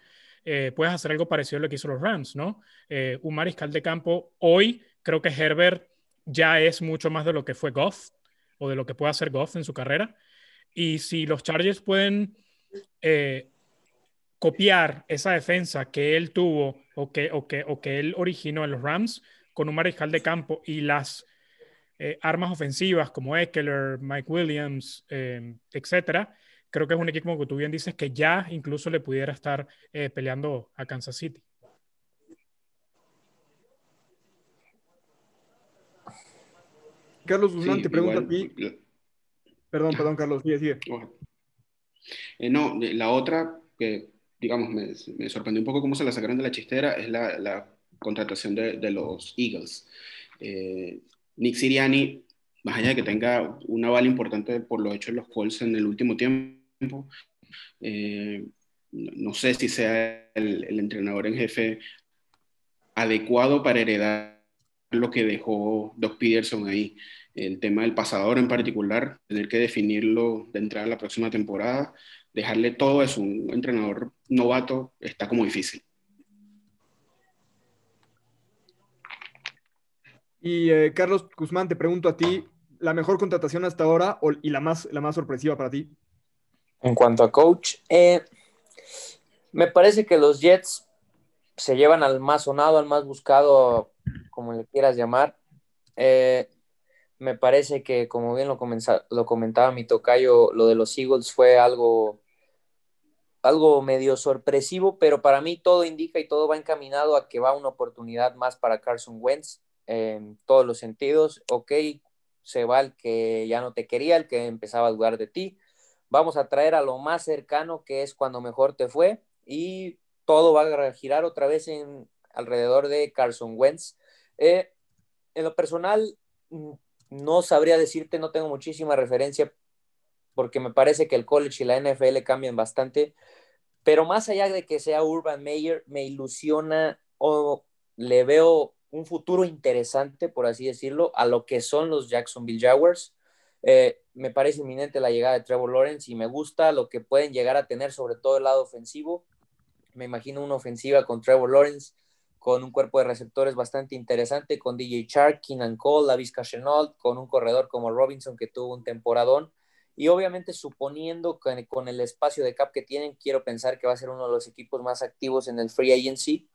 eh, puedes hacer algo parecido a lo que hizo los Rams, ¿no? Eh, un mariscal de campo, hoy creo que Herbert ya es mucho más de lo que fue Goff o de lo que puede hacer Goff en su carrera. Y si los Chargers pueden eh, copiar esa defensa que él tuvo o que, o, que, o que él originó en los Rams con un mariscal de campo y las eh, armas ofensivas como Eckler, Mike Williams, eh, etcétera, creo que es un equipo, como tú bien dices, que ya incluso le pudiera estar eh, peleando a Kansas City. Carlos Guzmán, te pregunto a ti. Perdón, perdón, Carlos, sigue, sigue. no, la otra que, digamos, me, sorprendió un poco cómo se la sacaron de la chistera es la, contratación de, los Eagles. Nick Siriani, más allá de que tenga un aval importante por lo hecho en los Colts en el último tiempo, eh, no sé si sea el, entrenador en jefe adecuado para heredar lo que dejó Doc Peterson ahí. El tema del pasador en particular, tener que definirlo de entrada a la próxima temporada, dejarle todo eso, un entrenador novato, está como difícil. Y eh, Carlos Guzmán, te pregunto a ti, ¿la mejor contratación hasta ahora y la más, la más sorpresiva para ti? En cuanto a coach, eh, me parece que los Jets se llevan al más sonado, al más buscado, como le quieras llamar. Eh, me parece que, como bien lo, lo comentaba mi tocayo, lo de los Eagles fue algo, algo medio sorpresivo, pero para mí todo indica y todo va encaminado a que va una oportunidad más para Carson Wentz en todos los sentidos. Ok, se va el que ya no te quería, el que empezaba a dudar de ti. Vamos a traer a lo más cercano, que es cuando mejor te fue, y todo va a girar otra vez en alrededor de Carson Wentz. Eh, en lo personal, mm, no sabría decirte, no tengo muchísima referencia, porque me parece que el college y la NFL cambian bastante, pero más allá de que sea Urban Meyer, me ilusiona o le veo un futuro interesante, por así decirlo, a lo que son los Jacksonville Jaguars. Eh, me parece inminente la llegada de Trevor Lawrence y me gusta lo que pueden llegar a tener, sobre todo el lado ofensivo. Me imagino una ofensiva con Trevor Lawrence, con un cuerpo de receptores bastante interesante, con DJ Chark, Keenan Cole, Lavis Chenault, con un corredor como Robinson que tuvo un temporadón. Y obviamente suponiendo que con el espacio de cap que tienen, quiero pensar que va a ser uno de los equipos más activos en el free agency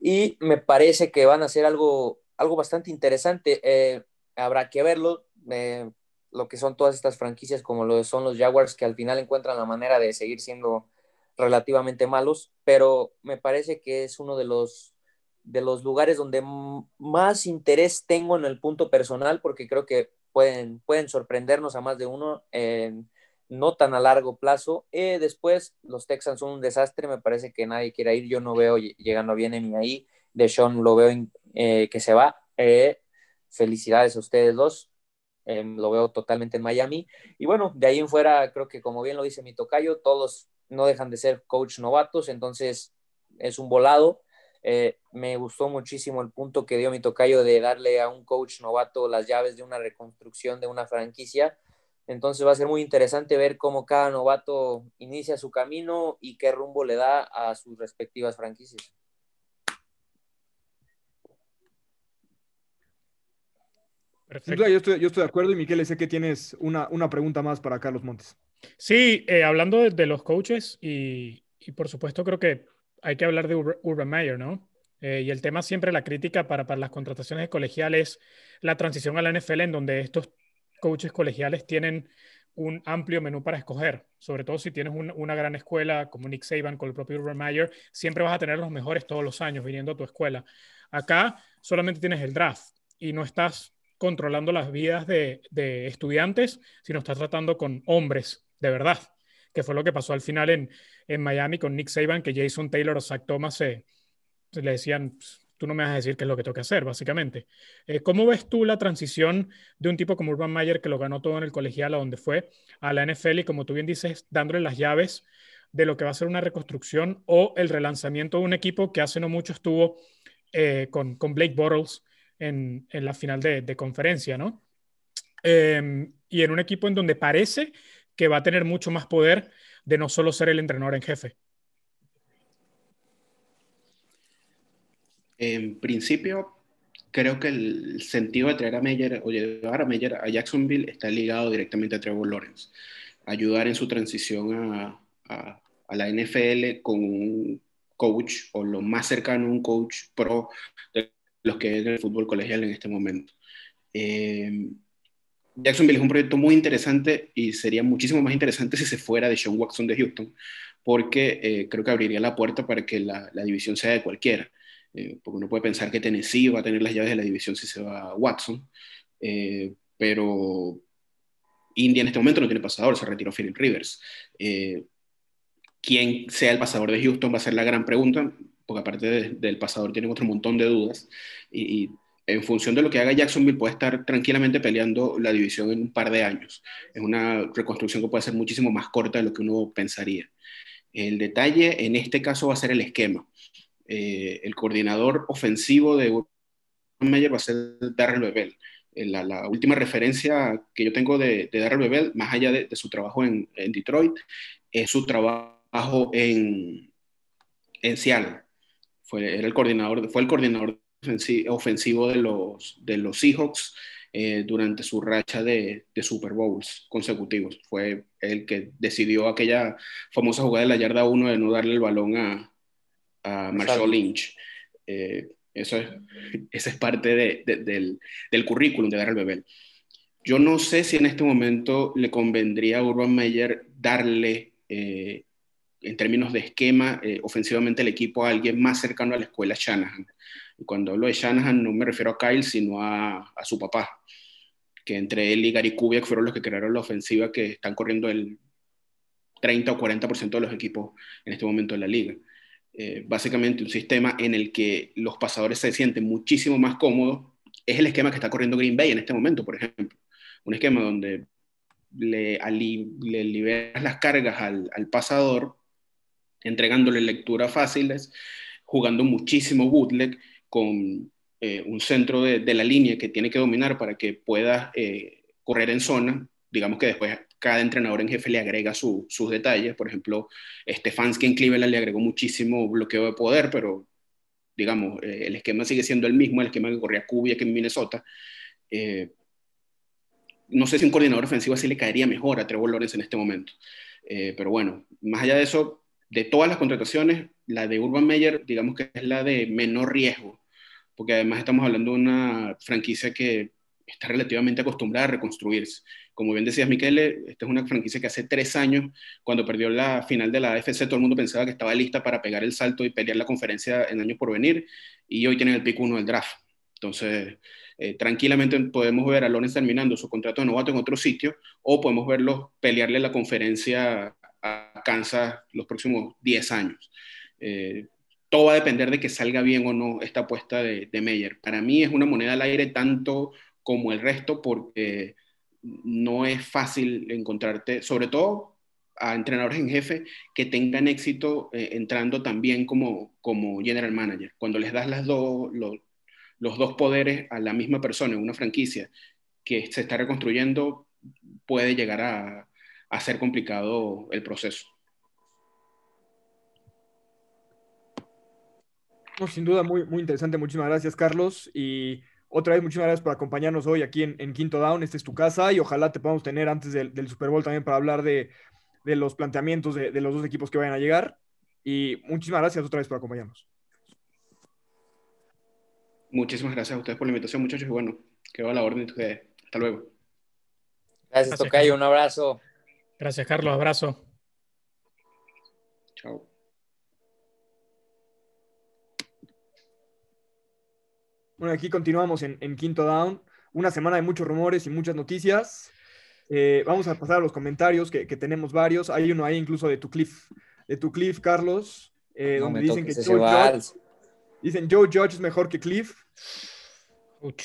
y me parece que van a ser algo, algo bastante interesante. Eh, habrá que verlo, eh, lo que son todas estas franquicias como lo son los Jaguars, que al final encuentran la manera de seguir siendo relativamente malos, pero me parece que es uno de los, de los lugares donde más interés tengo en el punto personal, porque creo que pueden, pueden sorprendernos a más de uno. No tan a largo plazo. Eh, después, los Texans son un desastre, me parece que nadie quiere ir, yo no veo llegando bien ni ahí, de Sean lo veo eh, que se va. Eh, felicidades a ustedes dos, em, lo veo totalmente en Miami. Y bueno, de ahí en fuera, creo que como bien lo dice mi tocayo, todos no dejan de ser coach novatos, entonces es un volado. me gustó muchísimo el punto que dio mi tocayo de darle a un coach novato las llaves de una reconstrucción de una franquicia entonces va a ser muy interesante ver cómo cada novato inicia su camino y qué rumbo le da a sus respectivas franquicias. Perfecto. Yo estoy, yo estoy de acuerdo y Miquel, sé que tienes una, una pregunta más para Carlos Montes. Sí, eh, hablando de, los coaches y, y, por supuesto creo que hay que hablar de Urban Meyer, ¿no? Eh, y el tema siempre, la crítica para, para las contrataciones colegiales, la transición a la NFL en donde estos coaches colegiales tienen un amplio menú para escoger, sobre todo si tienes una gran escuela como Nick Saban con el propio Urban Meyer, siempre vas a tener los mejores todos los años viniendo a tu escuela. Acá solamente tienes el draft y no estás controlando las vidas de, estudiantes, sino estás tratando con hombres de verdad, que fue lo que pasó al final en, Miami con Nick Saban, que Jason Taylor o Zach Thomas le decían, tú no me vas a decir qué es lo que tengo que hacer, básicamente. Eh, ¿Cómo ves tú la transición de un tipo como Urban Meyer, que lo ganó todo en el colegial, a donde fue, a la NFL y, como tú bien dices, dándole las llaves de lo que va a ser una reconstrucción o el relanzamiento de un equipo que hace no mucho estuvo eh, con, con, Blake Bortles en, en la final de, de conferencia, ¿no? Em, y en un equipo en donde parece que va a tener mucho más poder de no solo ser el entrenador en jefe. En principio, creo que el sentido de traer a Meyer o llevar a Meyer a Jacksonville está ligado directamente a Trevor Lawrence. Ayudar en su transición a, la NFL con un coach o lo más cercano a un coach pro de los que es el fútbol colegial en este momento. Eh, Jacksonville es un proyecto muy interesante y sería muchísimo más interesante si se fuera de Sean Watson de Houston, porque eh, creo que abriría la puerta para que la, división sea de cualquiera. Eh, porque uno puede pensar que Tennessee va a tener las llaves de la división si se va a Watson, eh, pero India en este momento no tiene pasador, se retiró Philip Rivers. ¿Quién sea el pasador de Houston va a ser la gran pregunta, porque aparte del pasador tienen otro montón de dudas y en función de lo que haga Jacksonville, puede estar tranquilamente peleando la división en un par de años. Es una reconstrucción que puede ser muchísimo más corta de lo que uno pensaría. El detalle en este caso va a ser el esquema. Eh, el coordinador ofensivo de Meyer va a ser Darrell Bebel. Eh, la, última referencia que yo tengo de, de Darrell Bebel, más allá de, su trabajo en, Detroit, es su trabajo en, en Seattle. Fue, era el coordinador, fue el coordinador ofensivo de los, de los Seahawks eh, durante su racha de, de, Super Bowls consecutivos. Fue el que decidió aquella famosa jugada de la yarda 1 de no darle el balón a, a Marshall Lynch. Eh, eso es, *laughs* esa es parte de, del, del, currículum de Darrell Bebel. Yo no sé si en este momento le convendría a Urban Meyer darle, eh, en términos de esquema, ofensivamente el equipo a alguien más cercano a la escuela Shanahan. Y cuando hablo de Shanahan no me refiero a Kyle, sino a, su papá, que entre él y Gary Kubiak fueron los que crearon la ofensiva que están corriendo el 30 o 40% de los equipos en este momento en la liga. Eh, básicamente un sistema en el que los pasadores se sienten muchísimo más cómodos. Es el esquema que está corriendo Green Bay en este momento, por ejemplo. Un esquema donde le, le liberas las cargas al, al pasador, entregándole lecturas fáciles, jugando muchísimo bootleg con eh, un centro de, la línea que tiene que dominar para que pueda eh, correr en zona. Digamos que después cada entrenador en jefe le agrega sus detalles. Por ejemplo, Stefanski en Cleveland le agregó muchísimo bloqueo de poder, pero digamos, eh, el esquema sigue siendo el mismo, el esquema que corría Kubiak en Minnesota. no sé si un coordinador ofensivo así le caería mejor a Trevor Lawrence en este momento. pero bueno, más allá de eso, de todas las contrataciones, la de Urban Meyer, digamos que es la de menor riesgo, porque además estamos hablando de una franquicia que está relativamente acostumbrada a reconstruirse. Como bien decías, Miquele, esta es una franquicia que hace tres años, cuando perdió la final de la AFC, todo el mundo pensaba que estaba lista para pegar el salto y pelear la conferencia en años por venir, y hoy tienen el pico uno del draft. Entonces, eh, tranquilamente podemos ver a Lawrence terminando su contrato de novato en otro sitio, o podemos verlo pelearle la conferencia a Kansas los próximos 10 años. Eh, todo va a depender de que salga bien o no esta apuesta de, de Meyer. Para mí es una moneda al aire tanto como el resto porque no es fácil encontrarte, sobre todo a entrenadores en jefe que tengan éxito eh, entrando también como, como general manager. Cuando les das las dos, los, dos poderes a la misma persona en una franquicia que se está reconstruyendo, puede llegar a, a ser complicado el proceso. sin duda, muy, muy interesante. Muchísimas gracias, Carlos. Y otra vez, muchísimas gracias por acompañarnos hoy aquí en, Quinto Down. Esta es tu casa y ojalá te podamos tener antes del, Super Bowl también para hablar de, los planteamientos de, los dos equipos que vayan a llegar. Y muchísimas gracias otra vez por acompañarnos. Muchísimas gracias a ustedes por la invitación, muchachos. Y bueno, quedo a la orden de ustedes. Hasta luego. Gracias, Tocayo. Un abrazo. Gracias, Carlos. Abrazo. Chao. Bueno, aquí continuamos en, Quinto Down. Una semana de muchos rumores y muchas noticias. Eh, vamos a pasar a los comentarios, que, tenemos varios. Hay uno ahí incluso de tu Cliff, de tu Cliff, Carlos, eh, donde dicen que Joe Judge, dicen Joe Judge es mejor que Cliff.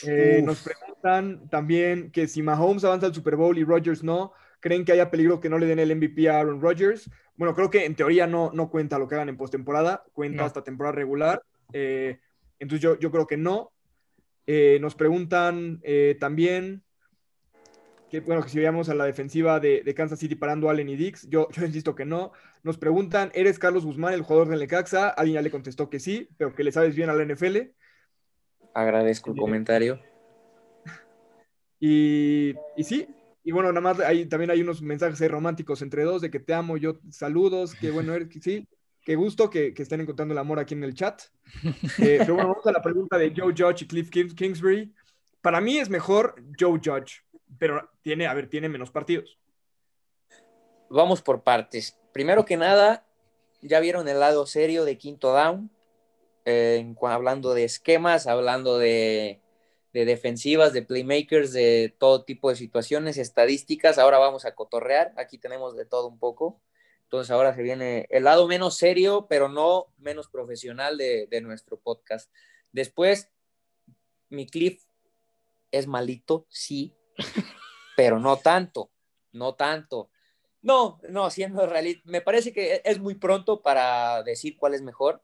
Eh, nos preguntan también que si Mahomes avanza al Super Bowl y Rodgers no, ¿creen que haya peligro que no le den el MVP a Aaron Rodgers? Bueno, creo que en teoría no, no cuenta lo que hagan en postemporada, cuenta hasta temporada regular. entonces yo, yo creo que no. Eh, nos preguntan eh, también que, bueno, que si veíamos a la defensiva de, Kansas City parando a Allen y Dix, yo, yo insisto que no. Nos preguntan, ¿eres Carlos Guzmán, el jugador del Necaxa? Alguien ya le contestó que sí, pero que le sabes bien a la NFL. Agradezco el comentario. *laughs* Y, y sí, y bueno, nada más hay, también hay unos mensajes románticos entre dos de que te amo, yo saludos, que bueno, eres, sí, Qué gusto que, estén encontrando el amor aquí en el chat. Eh, pero bueno, vamos a la pregunta de Joe Judge y Cliff Kingsbury. para mí es mejor Joe Judge, pero tiene, a ver, tiene menos partidos. Vamos por partes. Primero que nada, ya vieron el lado serio de quinto down, eh, hablando de esquemas, hablando de, de, defensivas, de playmakers, de todo tipo de situaciones, estadísticas. Ahora vamos a cotorrear. Aquí tenemos de todo un poco. Entonces ahora se viene el lado menos serio, pero no menos profesional de, de nuestro podcast. Después, mi Cliff es malito, sí, *laughs* pero no tanto, no tanto. No, no, siendo realista, me parece que es muy pronto para decir cuál es mejor.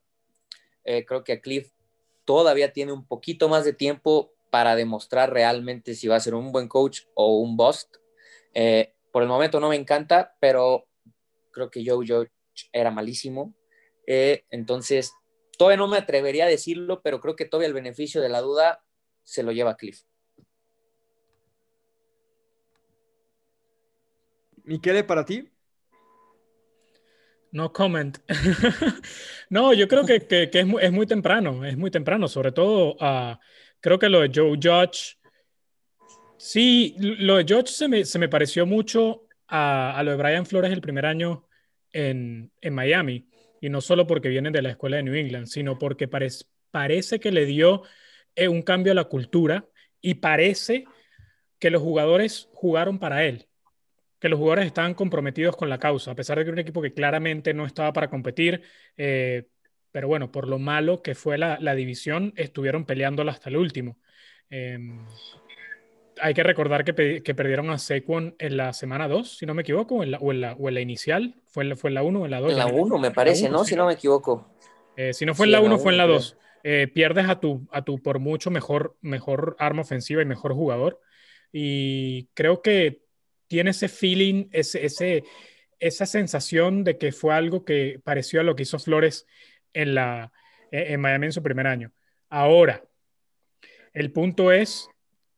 Eh, creo que Cliff todavía tiene un poquito más de tiempo para demostrar realmente si va a ser un buen coach o un bust. Eh, por el momento no me encanta, pero creo que Joe George era malísimo. Eh, entonces, todavía no me atrevería a decirlo, pero creo que todavía el beneficio de la duda se lo lleva Cliff. Miquele, para ti. No comment. *laughs* no, yo creo que, que, es, muy, es, muy, temprano, es muy temprano, sobre todo uh, creo que lo de Joe Judge, sí, lo de Judge se me, se me pareció mucho a, a, lo de Brian Flores el primer año en, Miami, y no solo porque viene de la escuela de New England, sino porque parece, parece que le dio eh, un cambio a la cultura y parece que los jugadores jugaron para él que los jugadores estaban comprometidos con la causa, a pesar de que era un equipo que claramente no estaba para competir, eh, pero bueno, por lo malo que fue la, la división, estuvieron peleándola hasta el último. Eh, hay que recordar que, que, perdieron a Saquon en la semana 2, si no me equivoco, o en la, o en la, o en la inicial, fue en la, fue en la 1 o en la 2. En la 1 me parece, uno, ¿no? Si no me equivoco. Eh, si no fue sí, en la 1, fue en la 2. Eh, pierdes a tu, a tu por mucho mejor, mejor arma ofensiva y mejor jugador. Y creo que tiene ese feeling, ese, ese, esa sensación de que fue algo que pareció a lo que hizo Flores en, la, e, en Miami en su primer año. Ahora, el punto es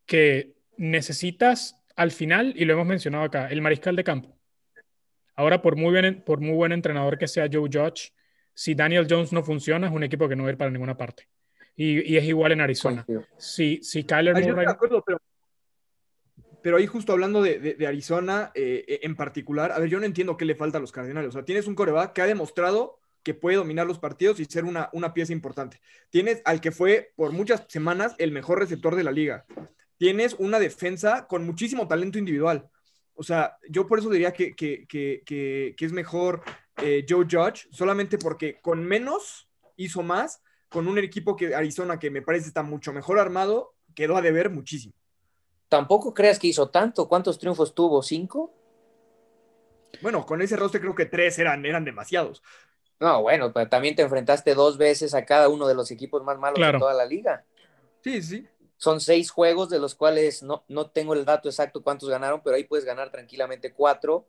que necesitas al final, y lo hemos mencionado acá, el mariscal de campo. Ahora, por muy, bien, por muy buen entrenador que sea Joe Judge, si Daniel Jones no funciona, es un equipo que no va a ir para ninguna parte. Y, y es igual en Arizona. Si, si Kyler Murray... Acuerdo, pero pero ahí justo hablando de, de, de Arizona eh, en particular, a ver, yo no entiendo qué le falta a los Cardenales. O sea, tienes un coreback que ha demostrado que puede dominar los partidos y ser una, una pieza importante. Tienes al que fue por muchas semanas el mejor receptor de la liga. Tienes una defensa con muchísimo talento individual. O sea, yo por eso diría que, que, que, que es mejor eh, Joe Judge, solamente porque con menos hizo más, con un equipo que Arizona, que me parece está mucho mejor armado, quedó a deber muchísimo tampoco creas que hizo tanto. ¿Cuántos triunfos tuvo? ¿Cinco? Bueno, con ese roster creo que tres eran, eran demasiados. No, bueno, pero también te enfrentaste dos veces a cada uno de los equipos más malos claro. de toda la liga. Sí, sí. Son seis juegos de los cuales no, no tengo el dato exacto cuántos ganaron, pero ahí puedes ganar tranquilamente cuatro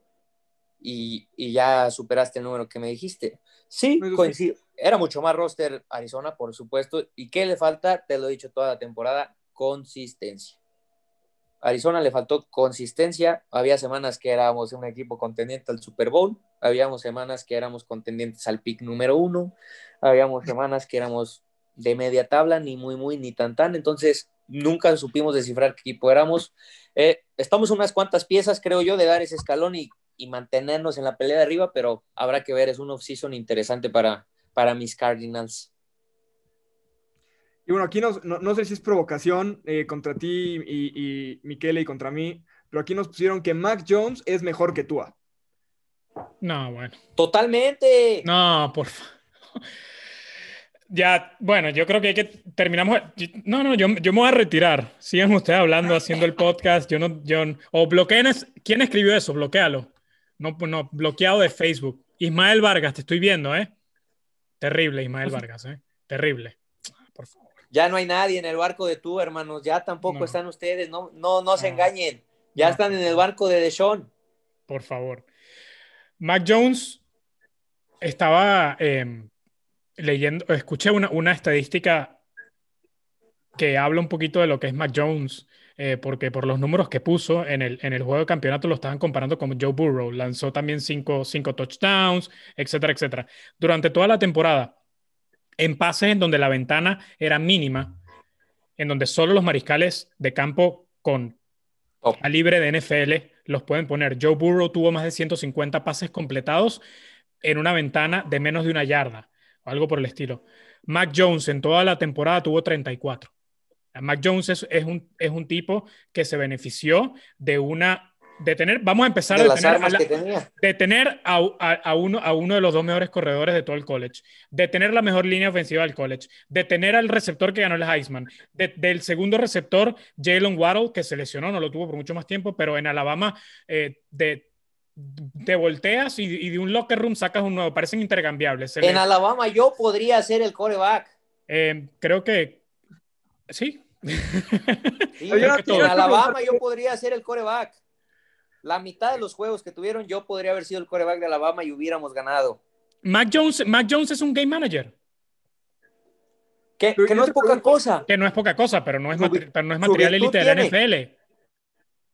y, y ya superaste el número que me dijiste. Sí, coincido. Era mucho más roster Arizona, por supuesto. ¿Y qué le falta? Te lo he dicho toda la temporada, consistencia. Arizona le faltó consistencia. Había semanas que éramos un equipo contendiente al Super Bowl, habíamos semanas que éramos contendientes al pick número uno, habíamos semanas que éramos de media tabla, ni muy, muy, ni tan, tan. Entonces, nunca supimos descifrar qué equipo éramos. Eh, estamos unas cuantas piezas, creo yo, de dar ese escalón y, y, mantenernos en la pelea de arriba, pero habrá que ver, es un off-season interesante para, para mis Cardinals. Y bueno, aquí nos, no, no, sé si es provocación eh, contra ti y, y Miquele y contra mí, pero aquí nos pusieron que Mac Jones es mejor que Tua. No, bueno. Totalmente. No, por favor. *laughs* Ya, bueno, yo creo que hay que terminamos. No, no, yo, yo me voy a retirar. Sigan ustedes hablando, haciendo el podcast. Yo no, yo, o bloqueen. ¿Quién escribió eso? Bloquealo. No, no, bloqueado de Facebook. Ismael Vargas, te estoy viendo, ¿eh? Terrible, Ismael Vargas, ¿eh? Terrible. Por favor ya no hay nadie en el barco de tú, hermanos, ya tampoco no. están ustedes, no, no, no se engañen, ya no. están en el barco de Deshaun. Por favor. Mac Jones estaba eh, leyendo, escuché una, una, estadística que habla un poquito de lo que es Mac Jones, eh, porque por los números que puso en el, en el juego de campeonato lo estaban comparando con Joe Burrow, lanzó también cinco, cinco touchdowns, etcétera, etcétera. Durante toda la temporada, en pases en donde la ventana era mínima, en donde solo los mariscales de campo con a libre de NFL los pueden poner. Joe Burrow tuvo más de 150 pases completados en una ventana de menos de una yarda, algo por el estilo. Mac Jones en toda la temporada tuvo 34. Mac Jones es, un, es un tipo que se benefició de una de tener, vamos a empezar de a las armas a, que tenía. de tener a, a, uno, a uno de los dos mejores corredores de todo el college, de tener la mejor línea ofensiva del college, de tener al receptor que ganó el Heisman, del segundo receptor, Jalen Waddle, que se lesionó, no lo tuvo por mucho más tiempo, pero en Alabama eh, de te volteas y, de un locker room sacas un nuevo, parecen intercambiables. en Alabama yo podría ser el coreback. Eh, creo que sí. en Alabama yo podría ser el coreback. La mitad de los juegos que tuvieron, yo podría haber sido el coreback de Alabama y hubiéramos ganado. Mac Jones, Mac Jones es un game manager. Que, no es poca cosa. Que no es poca cosa, pero no es, pero no es material élite de la NFL.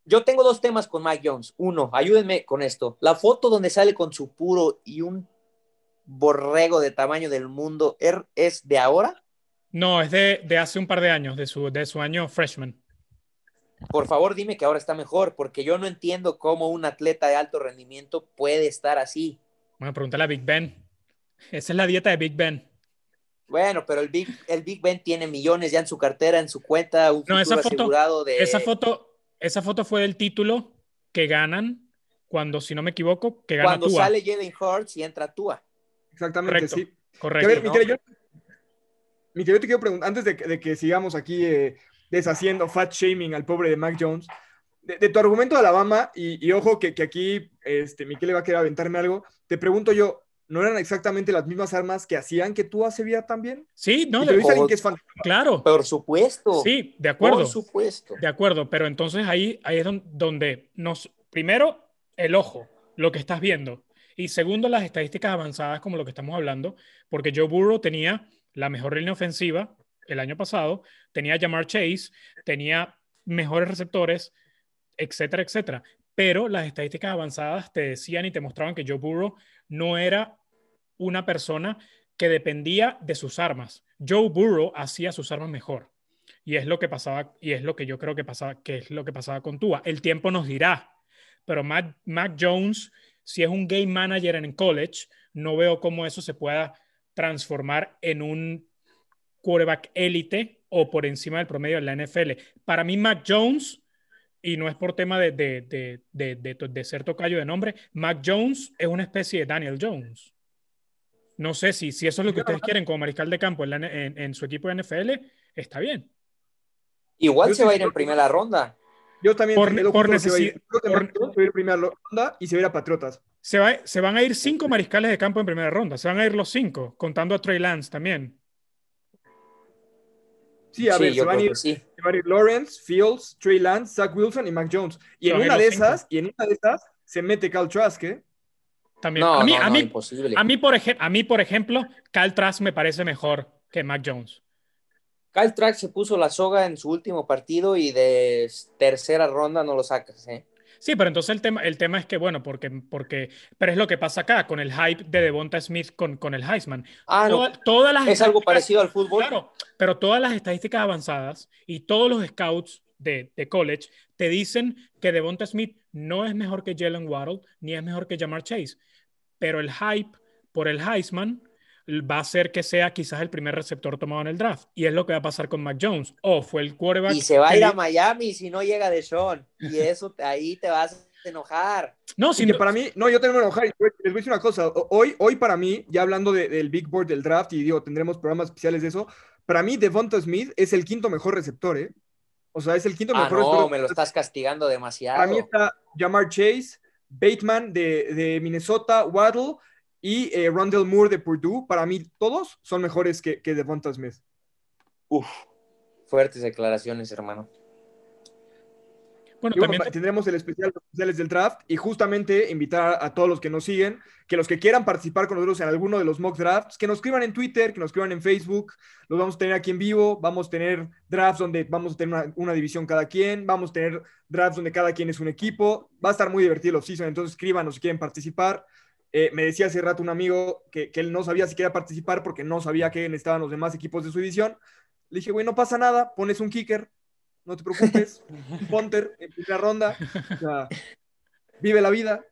Yo tengo dos temas con Mac Jones. Uno, ayúdenme con esto. La foto donde sale con su puro y un borrego de tamaño del mundo, ¿er, ¿es de ahora? No, es de, de hace un par de años, de su, de su año freshman por favor dime que ahora está mejor, porque yo no entiendo cómo un atleta de alto rendimiento puede estar así. Bueno, pregúntale a Big Ben. Esa es la dieta de Big Ben. Bueno, pero el Big, el Big Ben tiene millones ya en su cartera, en su cuenta, un no, esa foto, asegurado de... Esa foto, esa foto fue del título que ganan cuando, si no me equivoco, que gana Cuando sale Jalen Hurts y entra Tua. Exactamente, sí. Correcto. A ver, yo, yo, te quiero preguntar, antes de, que sigamos aquí eh, deshaciendo fat shaming al pobre de Mac Jones. De, tu argumento de Alabama, y, ojo que, que, aquí este, Miquel le va a querer aventarme algo, te pregunto yo, ¿no eran exactamente las mismas armas que hacían que tú hace vida también? Sí, no, de, que es claro. Por supuesto. Sí, de acuerdo. Por supuesto. De acuerdo, pero entonces ahí, ahí es donde nos, primero, el ojo, lo que estás viendo, y segundo, las estadísticas avanzadas como lo que estamos hablando, porque Joe Burrow tenía la mejor línea ofensiva el año pasado, tenía Jamar Chase, tenía mejores receptores, etcétera, etcétera. Pero las estadísticas avanzadas te decían y te mostraban que Joe Burrow no era una persona que dependía de sus armas. Joe Burrow hacía sus armas mejor. Y es lo que pasaba, y es lo que yo creo que pasaba, que es lo que pasaba con Tua. El tiempo nos dirá. Pero Mac, Mac Jones, si es un game manager en college, no veo cómo eso se pueda transformar en un quarterback élite o por encima del promedio de la NFL. Para mí, Mac Jones, y no es por tema de, de, de, de, ser tocayo de nombre, Mac Jones es una especie de Daniel Jones. No sé si, si eso es lo que ustedes quieren como mariscal de campo en, en, su equipo de NFL, está bien. Igual se va a ir en primera ronda. Yo también por, por se va a ir, en primera ronda y se va a ir a Patriotas. Se, va, se van a ir cinco mariscales de campo en primera ronda. Se van a ir los cinco, contando a Trey Lance también. Sí, a ver, se van, a ir, Lawrence, Fields, Trey Lance, Zach Wilson y Mac Jones. Y en una de esas, y en una de esas se mete Cal Trask, ¿eh? También. a mí, a, mí, a, mí, por a mí, por ejemplo, Cal Trask me parece mejor que Mac Jones. Cal Trask se puso la soga en su último partido y de tercera ronda no lo sacas, ¿eh? Sí, pero entonces el tema, el tema es que, bueno, porque, porque, pero es lo que pasa acá con el hype de Devonta Smith con, con el Heisman. Ah, no. todas las es algo parecido al fútbol. Claro, pero todas las estadísticas avanzadas y todos los scouts de, de college te dicen que Devonta Smith no es mejor que Jalen Waddle ni es mejor que Jamar Chase. Pero el hype por el Heisman va a ser que sea quizás el primer receptor tomado en el draft. Y es lo que va a pasar con Mac Jones. O fue el quarterback. Y se va a ir a Miami si no llega de Sean. Y eso ahí te vas a enojar. No, sí, que para mí, no, yo tengo que enojar. Les voy a decir una cosa. Hoy, hoy para mí, ya hablando del Big Board del draft, y digo, tendremos programas especiales de eso. Para mí, Devonta Smith es el quinto mejor receptor, ¿eh? O sea, es el quinto ah, mejor no, receptor. No, me lo estás castigando demasiado. Para mí está Jamar Chase, Bateman de, de Minnesota, Waddle y eh, Rondell Moore de Purdue, para mí todos son mejores que, que Devonta Smith. Uf, fuertes declaraciones, hermano. Bueno, también tendremos el especial especiales del draft y justamente invitar a, todos los que nos siguen, que los que quieran participar con nosotros en alguno de los mock drafts, que nos escriban en Twitter, que nos escriban en Facebook, los vamos a tener aquí en vivo, vamos a tener drafts donde vamos a tener una, una división cada quien, vamos a tener drafts donde cada quien es un equipo, va a estar muy divertido los season, entonces escríbanos si quieren participar. Eh, me decía hace rato un amigo que, él no sabía si quería participar porque no sabía que estaban los demás equipos de su división. Le dije, güey, no pasa nada, pones un kicker, no te preocupes, un *laughs* punter en primera ronda, o sea, vive la vida.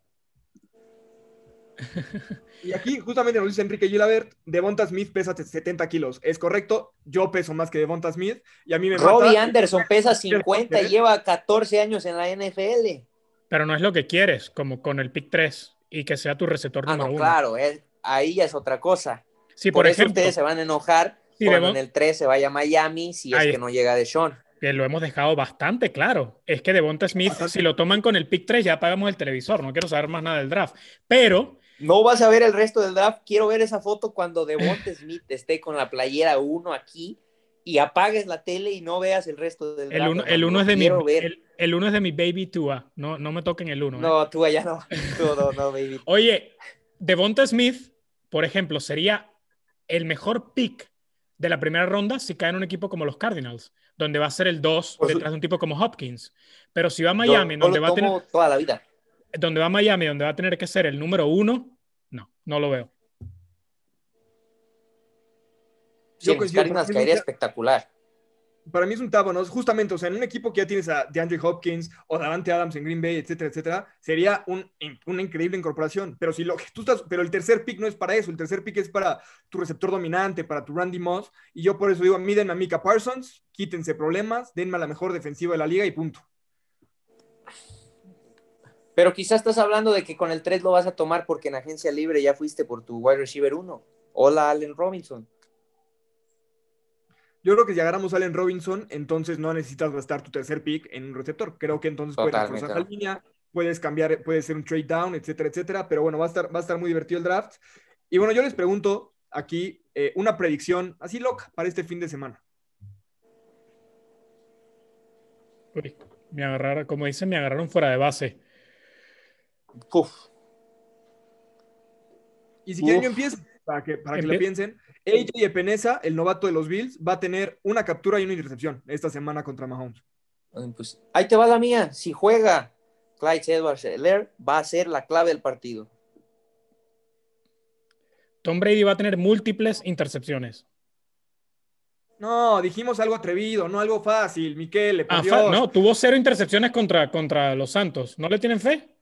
Y aquí justamente nos dice Enrique Gilabert, Devonta Smith pesa 70 kilos. Es correcto, yo peso más que Devonta Smith y a mí me Robbie mata- Anderson pesa *laughs* 50 y lleva 14 años en la NFL. Pero no es lo que quieres, como con el pick 3 y que sea tu receptor Ah, número no, uno. claro, es- ahí ya es otra cosa. Sí, por, por, eso ejemplo, ustedes se van a enojar Sí, cuando Devon- en el 3 se vaya a Miami si es Ahí. que no llega de Sean. que lo hemos dejado bastante claro. Es que Devonta Smith, Bastante. si lo toman con el pick 3, ya apagamos el televisor. No quiero saber más nada del draft. Pero No vas a ver el resto del draft. Quiero ver esa foto cuando Devonta Smith esté con la playera 1 aquí y apagues la tele y no veas el resto del el. 1 el uno es, de mi, el, el uno es de mi baby Tua. No, no me toquen el 1. No, tú allá no. *laughs* Tú no, no, baby. Oye, Devonta Smith, por ejemplo, sería el mejor pick de la primera ronda si cae en un equipo como los Cardinals, donde va a ser el 2 Por su- detrás de un tipo como Hopkins. Pero si va a Miami, yo donde, va a tener, toda la vida. donde va a Miami, donde va a tener que ser el número uno, no, no lo veo. Cardinals para mí caería espectacular. para mí es un tabo, ¿no? Justamente, o sea, en un equipo que ya tienes a DeAndre Hopkins o Davante Adams en Green Bay, etcétera, etcétera, sería un, una increíble incorporación. Pero si lo que tú estás, pero el tercer pick no es para eso, el tercer pick es para tu receptor dominante, para tu Randy Moss, y yo por eso digo, miden a Mika Parsons, quítense problemas, denme a la mejor defensiva de la liga y punto. Pero quizás estás hablando de que con el 3 lo vas a tomar porque en agencia libre ya fuiste por tu wide receiver 1. Hola, Allen Robinson. Yo creo que si agarramos a Allen Robinson, entonces no necesitas gastar tu tercer pick en un receptor. Creo que entonces puedes reforzar la línea, puedes cambiar, puede ser un trade down, etcétera, etcétera. Pero bueno, va a estar, va a estar muy divertido el draft. Y bueno, yo les pregunto aquí eh, una predicción así loca para este fin de semana. Uy, me agarraron, como dicen, me agarraron fuera de base. Uf. Y si quieren, Uf. yo empiezo para que, para que lo piensen. AJ Epenesa, el novato de los Bills, va a tener una captura y una intercepción esta semana contra Mahomes. Pues, ahí te va la mía. Si juega Clyde Edwards Helaire, va a ser la clave del partido. Tom Brady va a tener múltiples intercepciones. No, dijimos algo atrevido, no algo fácil, Miquel, por Ah, Dios. no, tuvo cero intercepciones contra, contra los Santos. ¿No le tienen fe?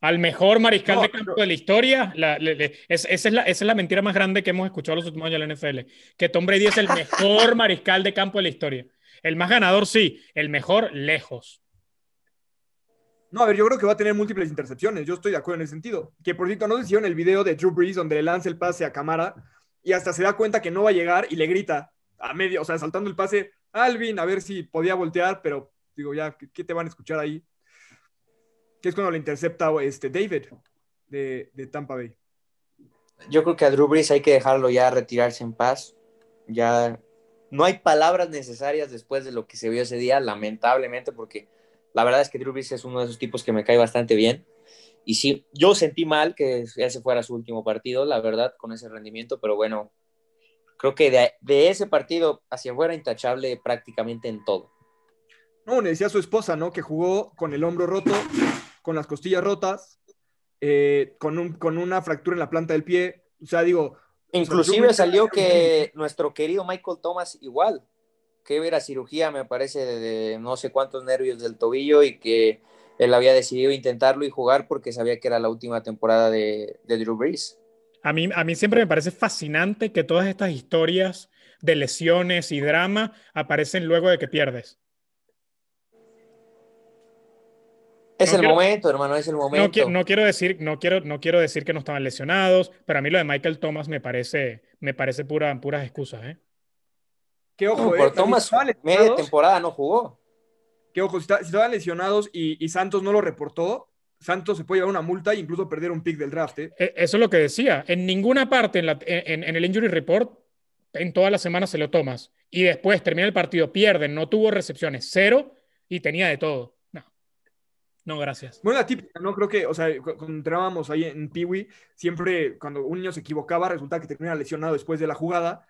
Al mejor mariscal No, de campo pero- de la historia. la- le- le- es- esa, es la, esa es la mentira más grande que hemos escuchado los últimos años en la NFL. Que Tom Brady es el *laughs* mejor mariscal de campo de la historia. El más ganador, sí. El mejor, lejos. No, a ver, yo creo que va a tener múltiples intercepciones. Yo estoy de acuerdo en ese sentido. Que por cierto, no sé si vieron el video de Drew Brees donde le lanza el pase a Camara y hasta se da cuenta que no va a llegar y le grita a medio, o sea, saltando el pase, Alvin, a ver si podía voltear, pero digo, ya, ¿qué, qué te van a escuchar ahí? Que es cuando le intercepta este David de, de Tampa Bay. Yo creo que a Drew Brees hay que dejarlo ya retirarse en paz. Ya no hay palabras necesarias después de lo que se vio ese día, lamentablemente, porque la verdad es que Drew Brees es uno de esos tipos que me cae bastante bien. Y sí, yo sentí mal que ese fuera su último partido, la verdad, con ese rendimiento, pero bueno, creo que de, de ese partido hacia afuera intachable prácticamente en todo. No, le decía a su esposa, ¿no? Que jugó con el hombro roto, con las costillas rotas, eh, con, un, con una fractura en la planta del pie. O sea, digo, Inclusive salió un que nuestro querido Michael Thomas igual, que era cirugía, me parece, de, de no sé cuántos nervios del tobillo y que él había decidido intentarlo y jugar porque sabía que era la última temporada de, de Drew Brees. A mí, a mí siempre me parece fascinante que todas estas historias de lesiones y drama aparecen luego de que pierdes. Es No el quiero- momento, hermano, es el No, momento. qui- no quiero decir, no quiero, no quiero decir que no estaban lesionados, pero a mí lo de Michael Thomas me parece, me parece pura, puras excusas, ¿eh? que ojo, No, eh, por Thomas, estaban media temporada no jugó. que ojo, si, está- si estaban lesionados y, y Santos no lo reportó, Santos se puede llevar una multa e incluso perder un pick del draft, ¿eh? E- Eso es lo que decía. En ninguna parte en, la- en- en el injury report, en toda la semana se lo tomas. Y después termina el partido, pierden, no tuvo recepciones, cero y tenía de todo. No, gracias. Bueno, la típica, ¿no? Creo que, o sea, cu- cuando entrábamos ahí en Peewee, siempre cuando un niño se equivocaba, resulta que termina lesionado después de la jugada,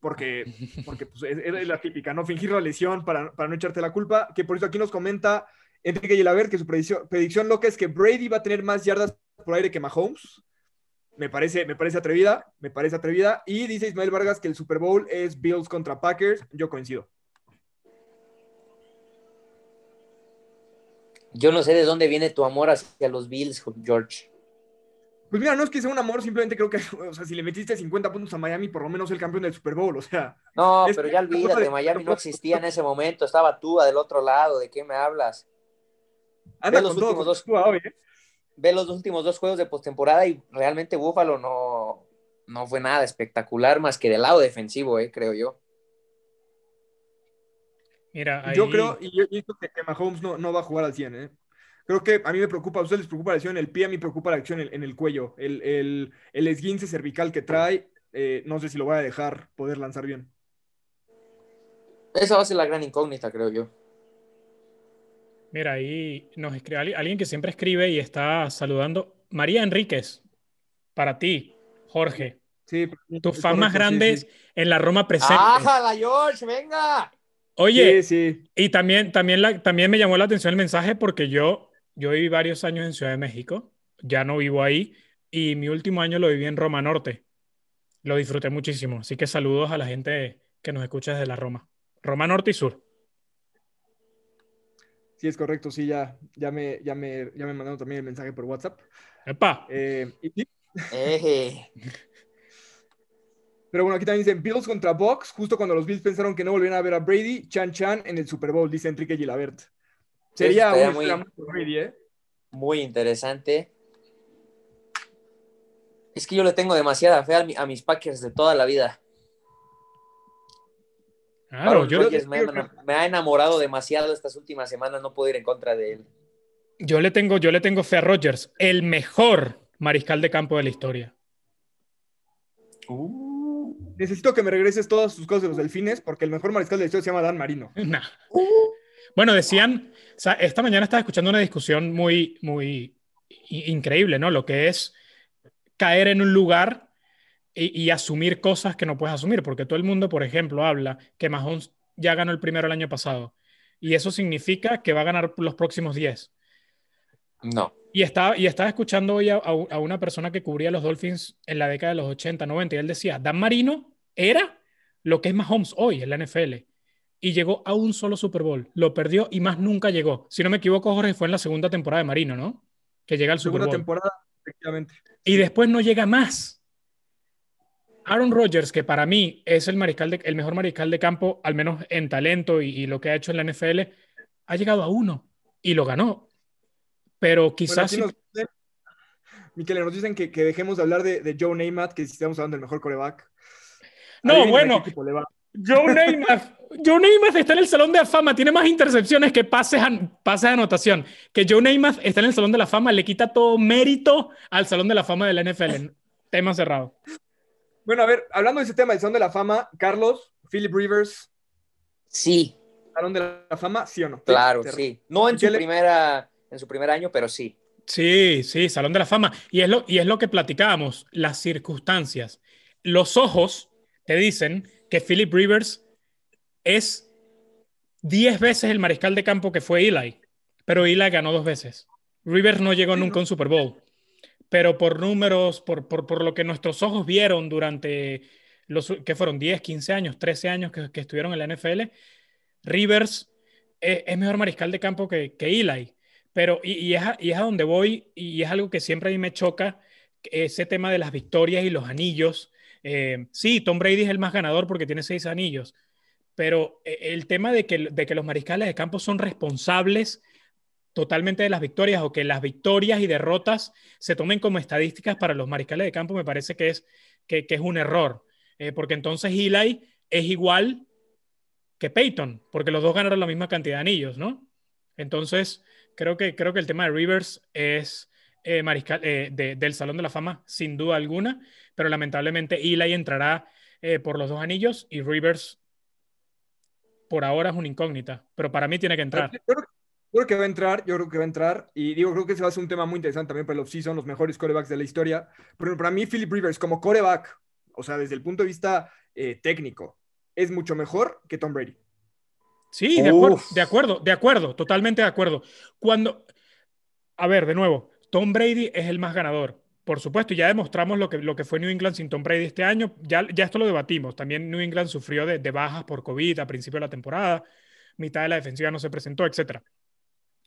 porque, *laughs* porque pues, es, es la típica, ¿no? Fingir la lesión para, para no echarte la culpa, que por eso aquí nos comenta Enrique Gilaver que su predicción, predicción loca es que Brady va a tener más yardas por aire que Mahomes. me parece, me parece atrevida, me parece atrevida. Y dice Ismael Vargas que el Super Bowl es Bills contra Packers. Yo coincido. Yo no sé de dónde viene tu amor hacia los Bills, George. Pues mira, no es que sea un amor, simplemente creo que, o sea, si le metiste 50 puntos a Miami, por lo menos el campeón del Super Bowl, o sea. No, pero ya olvídate, Miami no existía en ese momento, estaba tú del otro lado, ¿de qué me hablas? Anda los últimos dos, ¿eh? ve los dos últimos dos juegos de postemporada y realmente Buffalo no, no fue nada espectacular más que del lado defensivo, eh, creo yo. Mira, Yo creo, y yo, yo que, que Mahomes no, no, va a jugar al 100, ¿eh? Creo que a mí me preocupa, a ustedes les preocupa la lesión en el pie, a mí me preocupa la lesión en, en el cuello. El, el, el, esguince cervical que trae, eh, no sé si lo voy a dejar poder lanzar bien. Esa va a ser la gran incógnita, creo yo. Mira, ahí nos escribe alguien que siempre escribe y está saludando. María Enríquez, para ti, Jorge. Sí, tus fans más grandes sí, sí. en la Roma presente. ¡Ájala, George! ¡Venga! Oye, sí, y también, también, la, también me llamó la atención el mensaje porque yo, yo viví varios años en Ciudad de México, ya no vivo ahí, y mi último año lo viví en Roma Norte. Lo disfruté muchísimo. Así que saludos a la gente que nos escucha desde la Roma. Roma Norte y Sur. Sí, es correcto, sí, ya, ya, me, ya, me, ya me mandaron también el mensaje por WhatsApp. ¡Epa! Eh, y, eh. *laughs* Pero bueno, aquí también dicen Bills contra Bucks, justo cuando los Bills pensaron que no volvían a ver a Brady, Chan Chan en el Super Bowl, dice Enrique Gilabert. Sería un muy, Brady, ¿eh? muy interesante. Es que yo le tengo demasiada fe a, mi, a mis Packers de toda la vida. Claro, yo, me, ha, me, ha, enamorado demasiado estas últimas semanas, no puedo ir en contra de él. Yo le tengo, yo le tengo fe a Rodgers, el mejor mariscal de campo de la historia. Uh. Necesito que me regreses todas sus cosas de los delfines, porque el mejor mariscal de la historia se llama Dan Marino. *laughs* Nah. Uh. Bueno, decían, o sea, esta mañana estaba escuchando una discusión muy, muy increíble, ¿no? Lo que es caer en un lugar y, y, asumir cosas que no puedes asumir, porque todo el mundo, por ejemplo, habla que Mahomes ya ganó el primero el año pasado, y eso significa que va a ganar los próximos 10. No. Y estaba, y estaba escuchando hoy a, a, una persona que cubría los Dolphins en la década de los 80, 90, y él decía, Dan Marino era lo que es Mahomes hoy en la NFL. Y llegó a un solo Super Bowl. Lo perdió y más nunca llegó. Si no me equivoco, Jorge, fue en la segunda temporada de Marino, ¿no? Que llega al Super segunda Bowl. temporada, efectivamente. Y después no llega más. Aaron Rodgers, que para mí es el, mariscal de, el mejor mariscal de campo, al menos en talento y, y, lo que ha hecho en la NFL, ha llegado a uno y lo ganó. Pero quizás... Bueno, nos, Miquel, nos dicen que, que, dejemos de hablar de, de Joe Namath, que si estamos hablando del mejor coreback. No, bueno, Joe Namath, *laughs* Joe Namath está en el Salón de la Fama, tiene más intercepciones que pases, pases de anotación. Que Joe Namath está en el Salón de la Fama, le quita todo mérito al Salón de la Fama de la NFL. *laughs* tema cerrado. Bueno, a ver, hablando de ese tema del Salón de la Fama, Carlos, Philip Rivers. Sí. ¿Salón de la Fama, sí o no? Claro, sí. No en su, primera, en su primer año, pero sí. Sí, sí, Salón de la Fama. Y es lo, y es lo que platicábamos, las circunstancias. Los ojos te dicen que Philip Rivers es 10 veces el mariscal de campo que fue Eli, pero Eli ganó dos veces. Rivers no llegó nunca a un Super Bowl, pero por números, por, por, por lo que nuestros ojos vieron durante los que fueron 10, 15 años, 13 años que, que estuvieron en la NFL, Rivers es, es, mejor mariscal de campo que, que Eli. Pero, y, es a, y donde voy, y es algo que siempre a mí me choca, ese tema de las victorias y los anillos. Eh, sí, Tom Brady es el más ganador porque tiene seis anillos, pero el tema de que, los mariscales de campo son responsables totalmente de las victorias o que las victorias y derrotas se tomen como estadísticas para los mariscales de campo me parece que es, que es un error, eh, porque entonces Eli es igual que Peyton, porque los dos ganaron la misma cantidad de anillos, ¿no? Entonces, creo que, creo que el tema de Rivers es eh, mariscal, eh, de, del Salón de la Fama, sin duda alguna, pero lamentablemente Eli entrará eh, por los dos anillos y Rivers por ahora es una incógnita, pero para mí tiene que entrar. Yo creo, que va a entrar, yo creo que va a entrar, y digo, creo que ese va a ser un tema muy interesante también para los season, los mejores corebacks de la historia, pero para mí Philip Rivers como coreback, o sea, desde el punto de vista eh, técnico, es mucho mejor que Tom Brady. Sí, de acuerdo, de acuerdo, de acuerdo, totalmente de acuerdo. Cuando, a ver, de nuevo, Tom Brady es el más ganador, por supuesto, ya demostramos lo que, lo que fue New England sin Tom Brady este año. Ya, ya esto lo debatimos. También New England sufrió de, de bajas por COVID a principio de la temporada. Mitad de la defensiva no se presentó, etcétera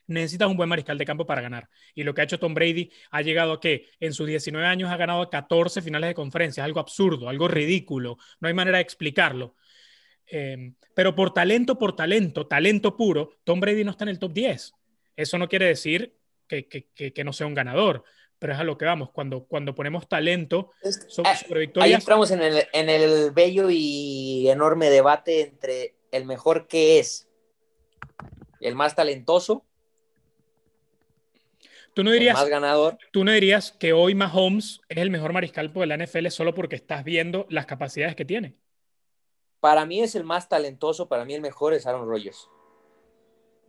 necesitas un buen mariscal de campo para ganar. Y lo que ha hecho Tom Brady ha llegado a que en sus 19 años ha ganado 14 finales de conferencia, algo absurdo, algo ridículo, no hay manera de explicarlo. Em, pero por talento, por talento, talento puro, Tom Brady no está en el top 10. Eso no quiere decir que, que, no sea un ganador, pero es a lo que vamos. Cuando, cuando ponemos talento sobre, sobre victorias. Ahí entramos en el, en el bello y enorme debate entre el mejor que es, el más talentoso Tú no dirías, más ganador. Tú no dirías que hoy Mahomes es el mejor mariscal de la NFL solo porque estás viendo las capacidades que tiene. Para mí es el más talentoso, para mí el mejor es Aaron Rodgers.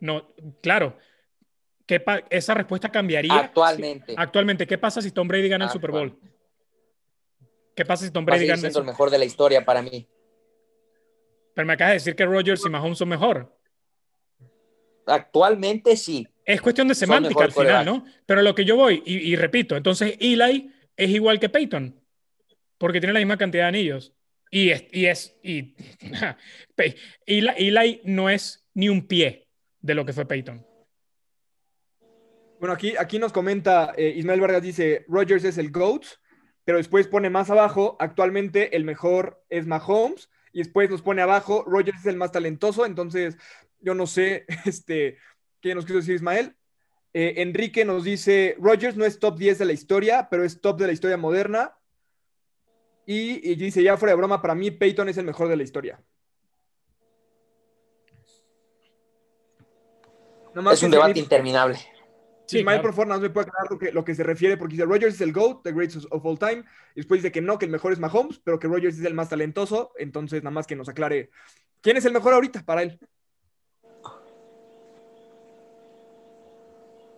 No, claro. ¿Qué esa respuesta cambiaría. Actualmente. actualmente, ¿qué pasa si Tom Brady gana el Super Bowl? ¿Qué pasa si Tom Brady gana el, el mejor de la historia para mí? Pero me acabas de decir que Rodgers y Mahomes son mejor. Actualmente sí. Es cuestión de semántica al final, ¿no? Pero lo que yo voy, y, repito, entonces Eli es igual que Peyton, porque tiene la misma cantidad de anillos. Y es, y es, y *laughs* Eli, no es ni un pie de lo que fue Peyton. Bueno, aquí, aquí nos comenta eh, Ismael Vargas, dice, Rogers es el GOAT, pero después pone más abajo, actualmente el mejor es Mahomes, y después nos pone abajo, Rogers es el más talentoso, entonces yo no sé, *laughs* este, ¿Qué nos quiso decir Ismael? Eh, Enrique nos dice, Rogers no es top 10 de la historia, pero es top de la historia moderna. Y, dice, ya fuera de broma, para mí Peyton es el mejor de la historia. es un debate interminable. Ismael, por favor, no me puede aclarar lo que, lo que se refiere, porque dice, Rogers es el GOAT, the greatest of all time. Y después dice que no, que el mejor es Mahomes, pero que Rogers es el más talentoso. Entonces, nada más que nos aclare quién es el mejor ahorita para él.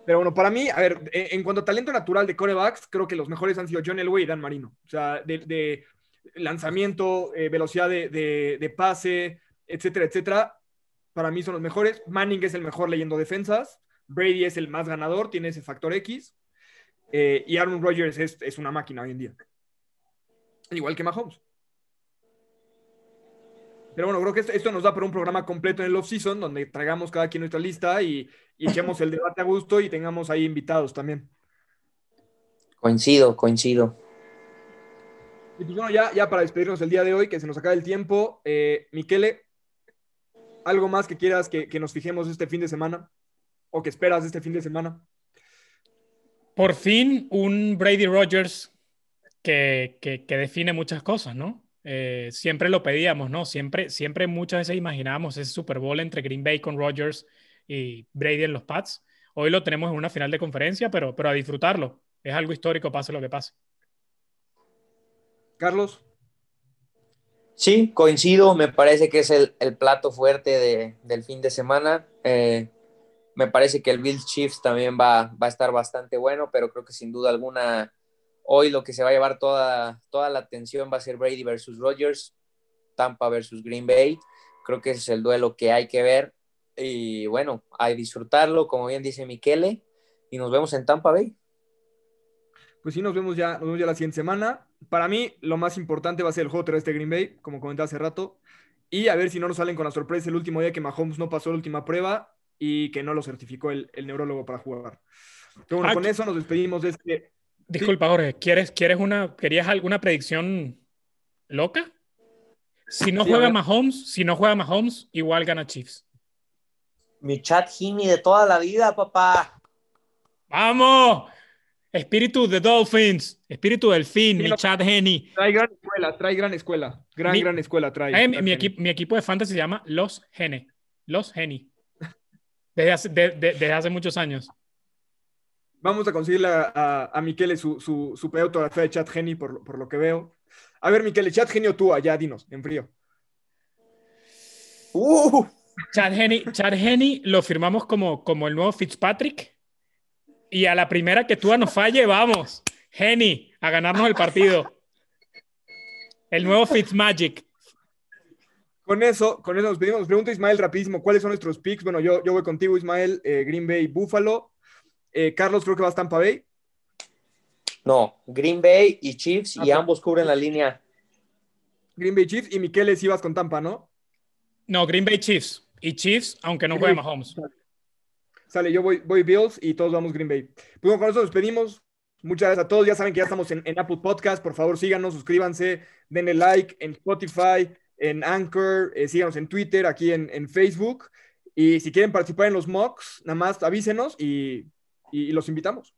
Pero bueno, para mí, a ver, en, cuanto a talento natural de corebacks, creo que los mejores han sido John Elway y Dan Marino. O sea, de, lanzamiento, eh, velocidad de, pase, etcétera, etcétera. Para mí son los mejores. Manning es el mejor leyendo defensas. Brady es el más ganador, tiene ese factor X. Eh, y Aaron Rodgers es, es una máquina hoy en día. Igual que Mahomes. Pero bueno, creo que esto, nos da para un programa completo en el off-season, donde traigamos cada quien nuestra lista y, echemos el debate a gusto y tengamos ahí invitados también. Coincido, coincido. Y pues bueno, ya, ya para despedirnos el día de hoy, que se nos acaba el tiempo, eh, Miquele, ¿algo más que quieras que, nos fijemos este fin de semana? ¿O que esperas este fin de semana? Por fin, un Brady Rogers que, que define muchas cosas, ¿no? Eh, siempre lo pedíamos, ¿no? Siempre, siempre muchas veces imaginábamos ese Super Bowl entre Green Bay con Rodgers y Brady en los Pats. Hoy lo tenemos en una final de conferencia, pero, pero a disfrutarlo. Es algo histórico, pase lo que pase. Carlos. Sí, coincido. Me parece que es el, plato fuerte del fin de semana. Eh, me parece que el Bill Chiefs también va, va a estar bastante bueno, pero creo que sin duda alguna Hoy lo que se va a llevar toda, toda la atención va a ser Brady versus Rodgers, Tampa versus Green Bay. Creo que ese es el duelo que hay que ver. Y bueno, hay disfrutarlo, como bien dice Miquele, y nos vemos en Tampa Bay. Pues sí, nos vemos ya, nos vemos ya la siguiente semana. Para mí, lo más importante va a ser el juego terrestre de Green Bay, como comenté hace rato. Y a ver si no nos salen con la sorpresa el último día que Mahomes no pasó la última prueba y que no lo certificó el, neurólogo para jugar. Pero bueno, con eso nos despedimos de este Disculpa, Jorge, ¿quieres, ¿quieres una, ¿querías alguna predicción loca? Si no juega Mahomes, si no juega Mahomes, igual gana Chiefs. Mi chat Jimmy de toda la vida, papá. ¡Vamos! Espíritu de Dolphins, espíritu del fin, mi chat Henny. Trae gran escuela, trae gran escuela, gran, gran escuela trae. mi, equipo de fantasy se llama Los Gene, Los Geni. Desde hace, desde hace muchos años. Vamos a conseguirle a, a, Miquele su, su, su autografía de Chat Geni, por, por, lo que veo. A ver, Miquele, Chat Geni o tú, allá, dinos, en frío. Uh. Chat Geni, lo firmamos como, como el nuevo Fitzpatrick. Y a la primera que tú nos falle, vamos. Geni, a ganarnos el partido. El nuevo Fitzmagic. Con eso, con eso nos pedimos. Nos pregunta Ismael rapidísimo, ¿cuáles son nuestros picks? Bueno, yo, yo voy contigo, Ismael. Eh, Green Bay, Buffalo. Eh, Carlos creo que va a Tampa Bay. No, Green Bay y Chiefs y Ah, ambos cubren la línea. Green Bay Chiefs y Miqueles ibas con Tampa, ¿no? No, Green Bay Chiefs. Y Chiefs, aunque no juegue Mahomes. Sale, yo voy, voy Bills y todos vamos Green Bay. Pues bueno, con eso nos despedimos. Muchas gracias a todos. Ya saben que ya estamos en, en Apple Podcast. Por favor, síganos, suscríbanse, denle like en Spotify, en Anchor, eh, síganos en Twitter, aquí en, en Facebook. Y si quieren participar en los mocks, nada más avísenos y, y- los invitamos.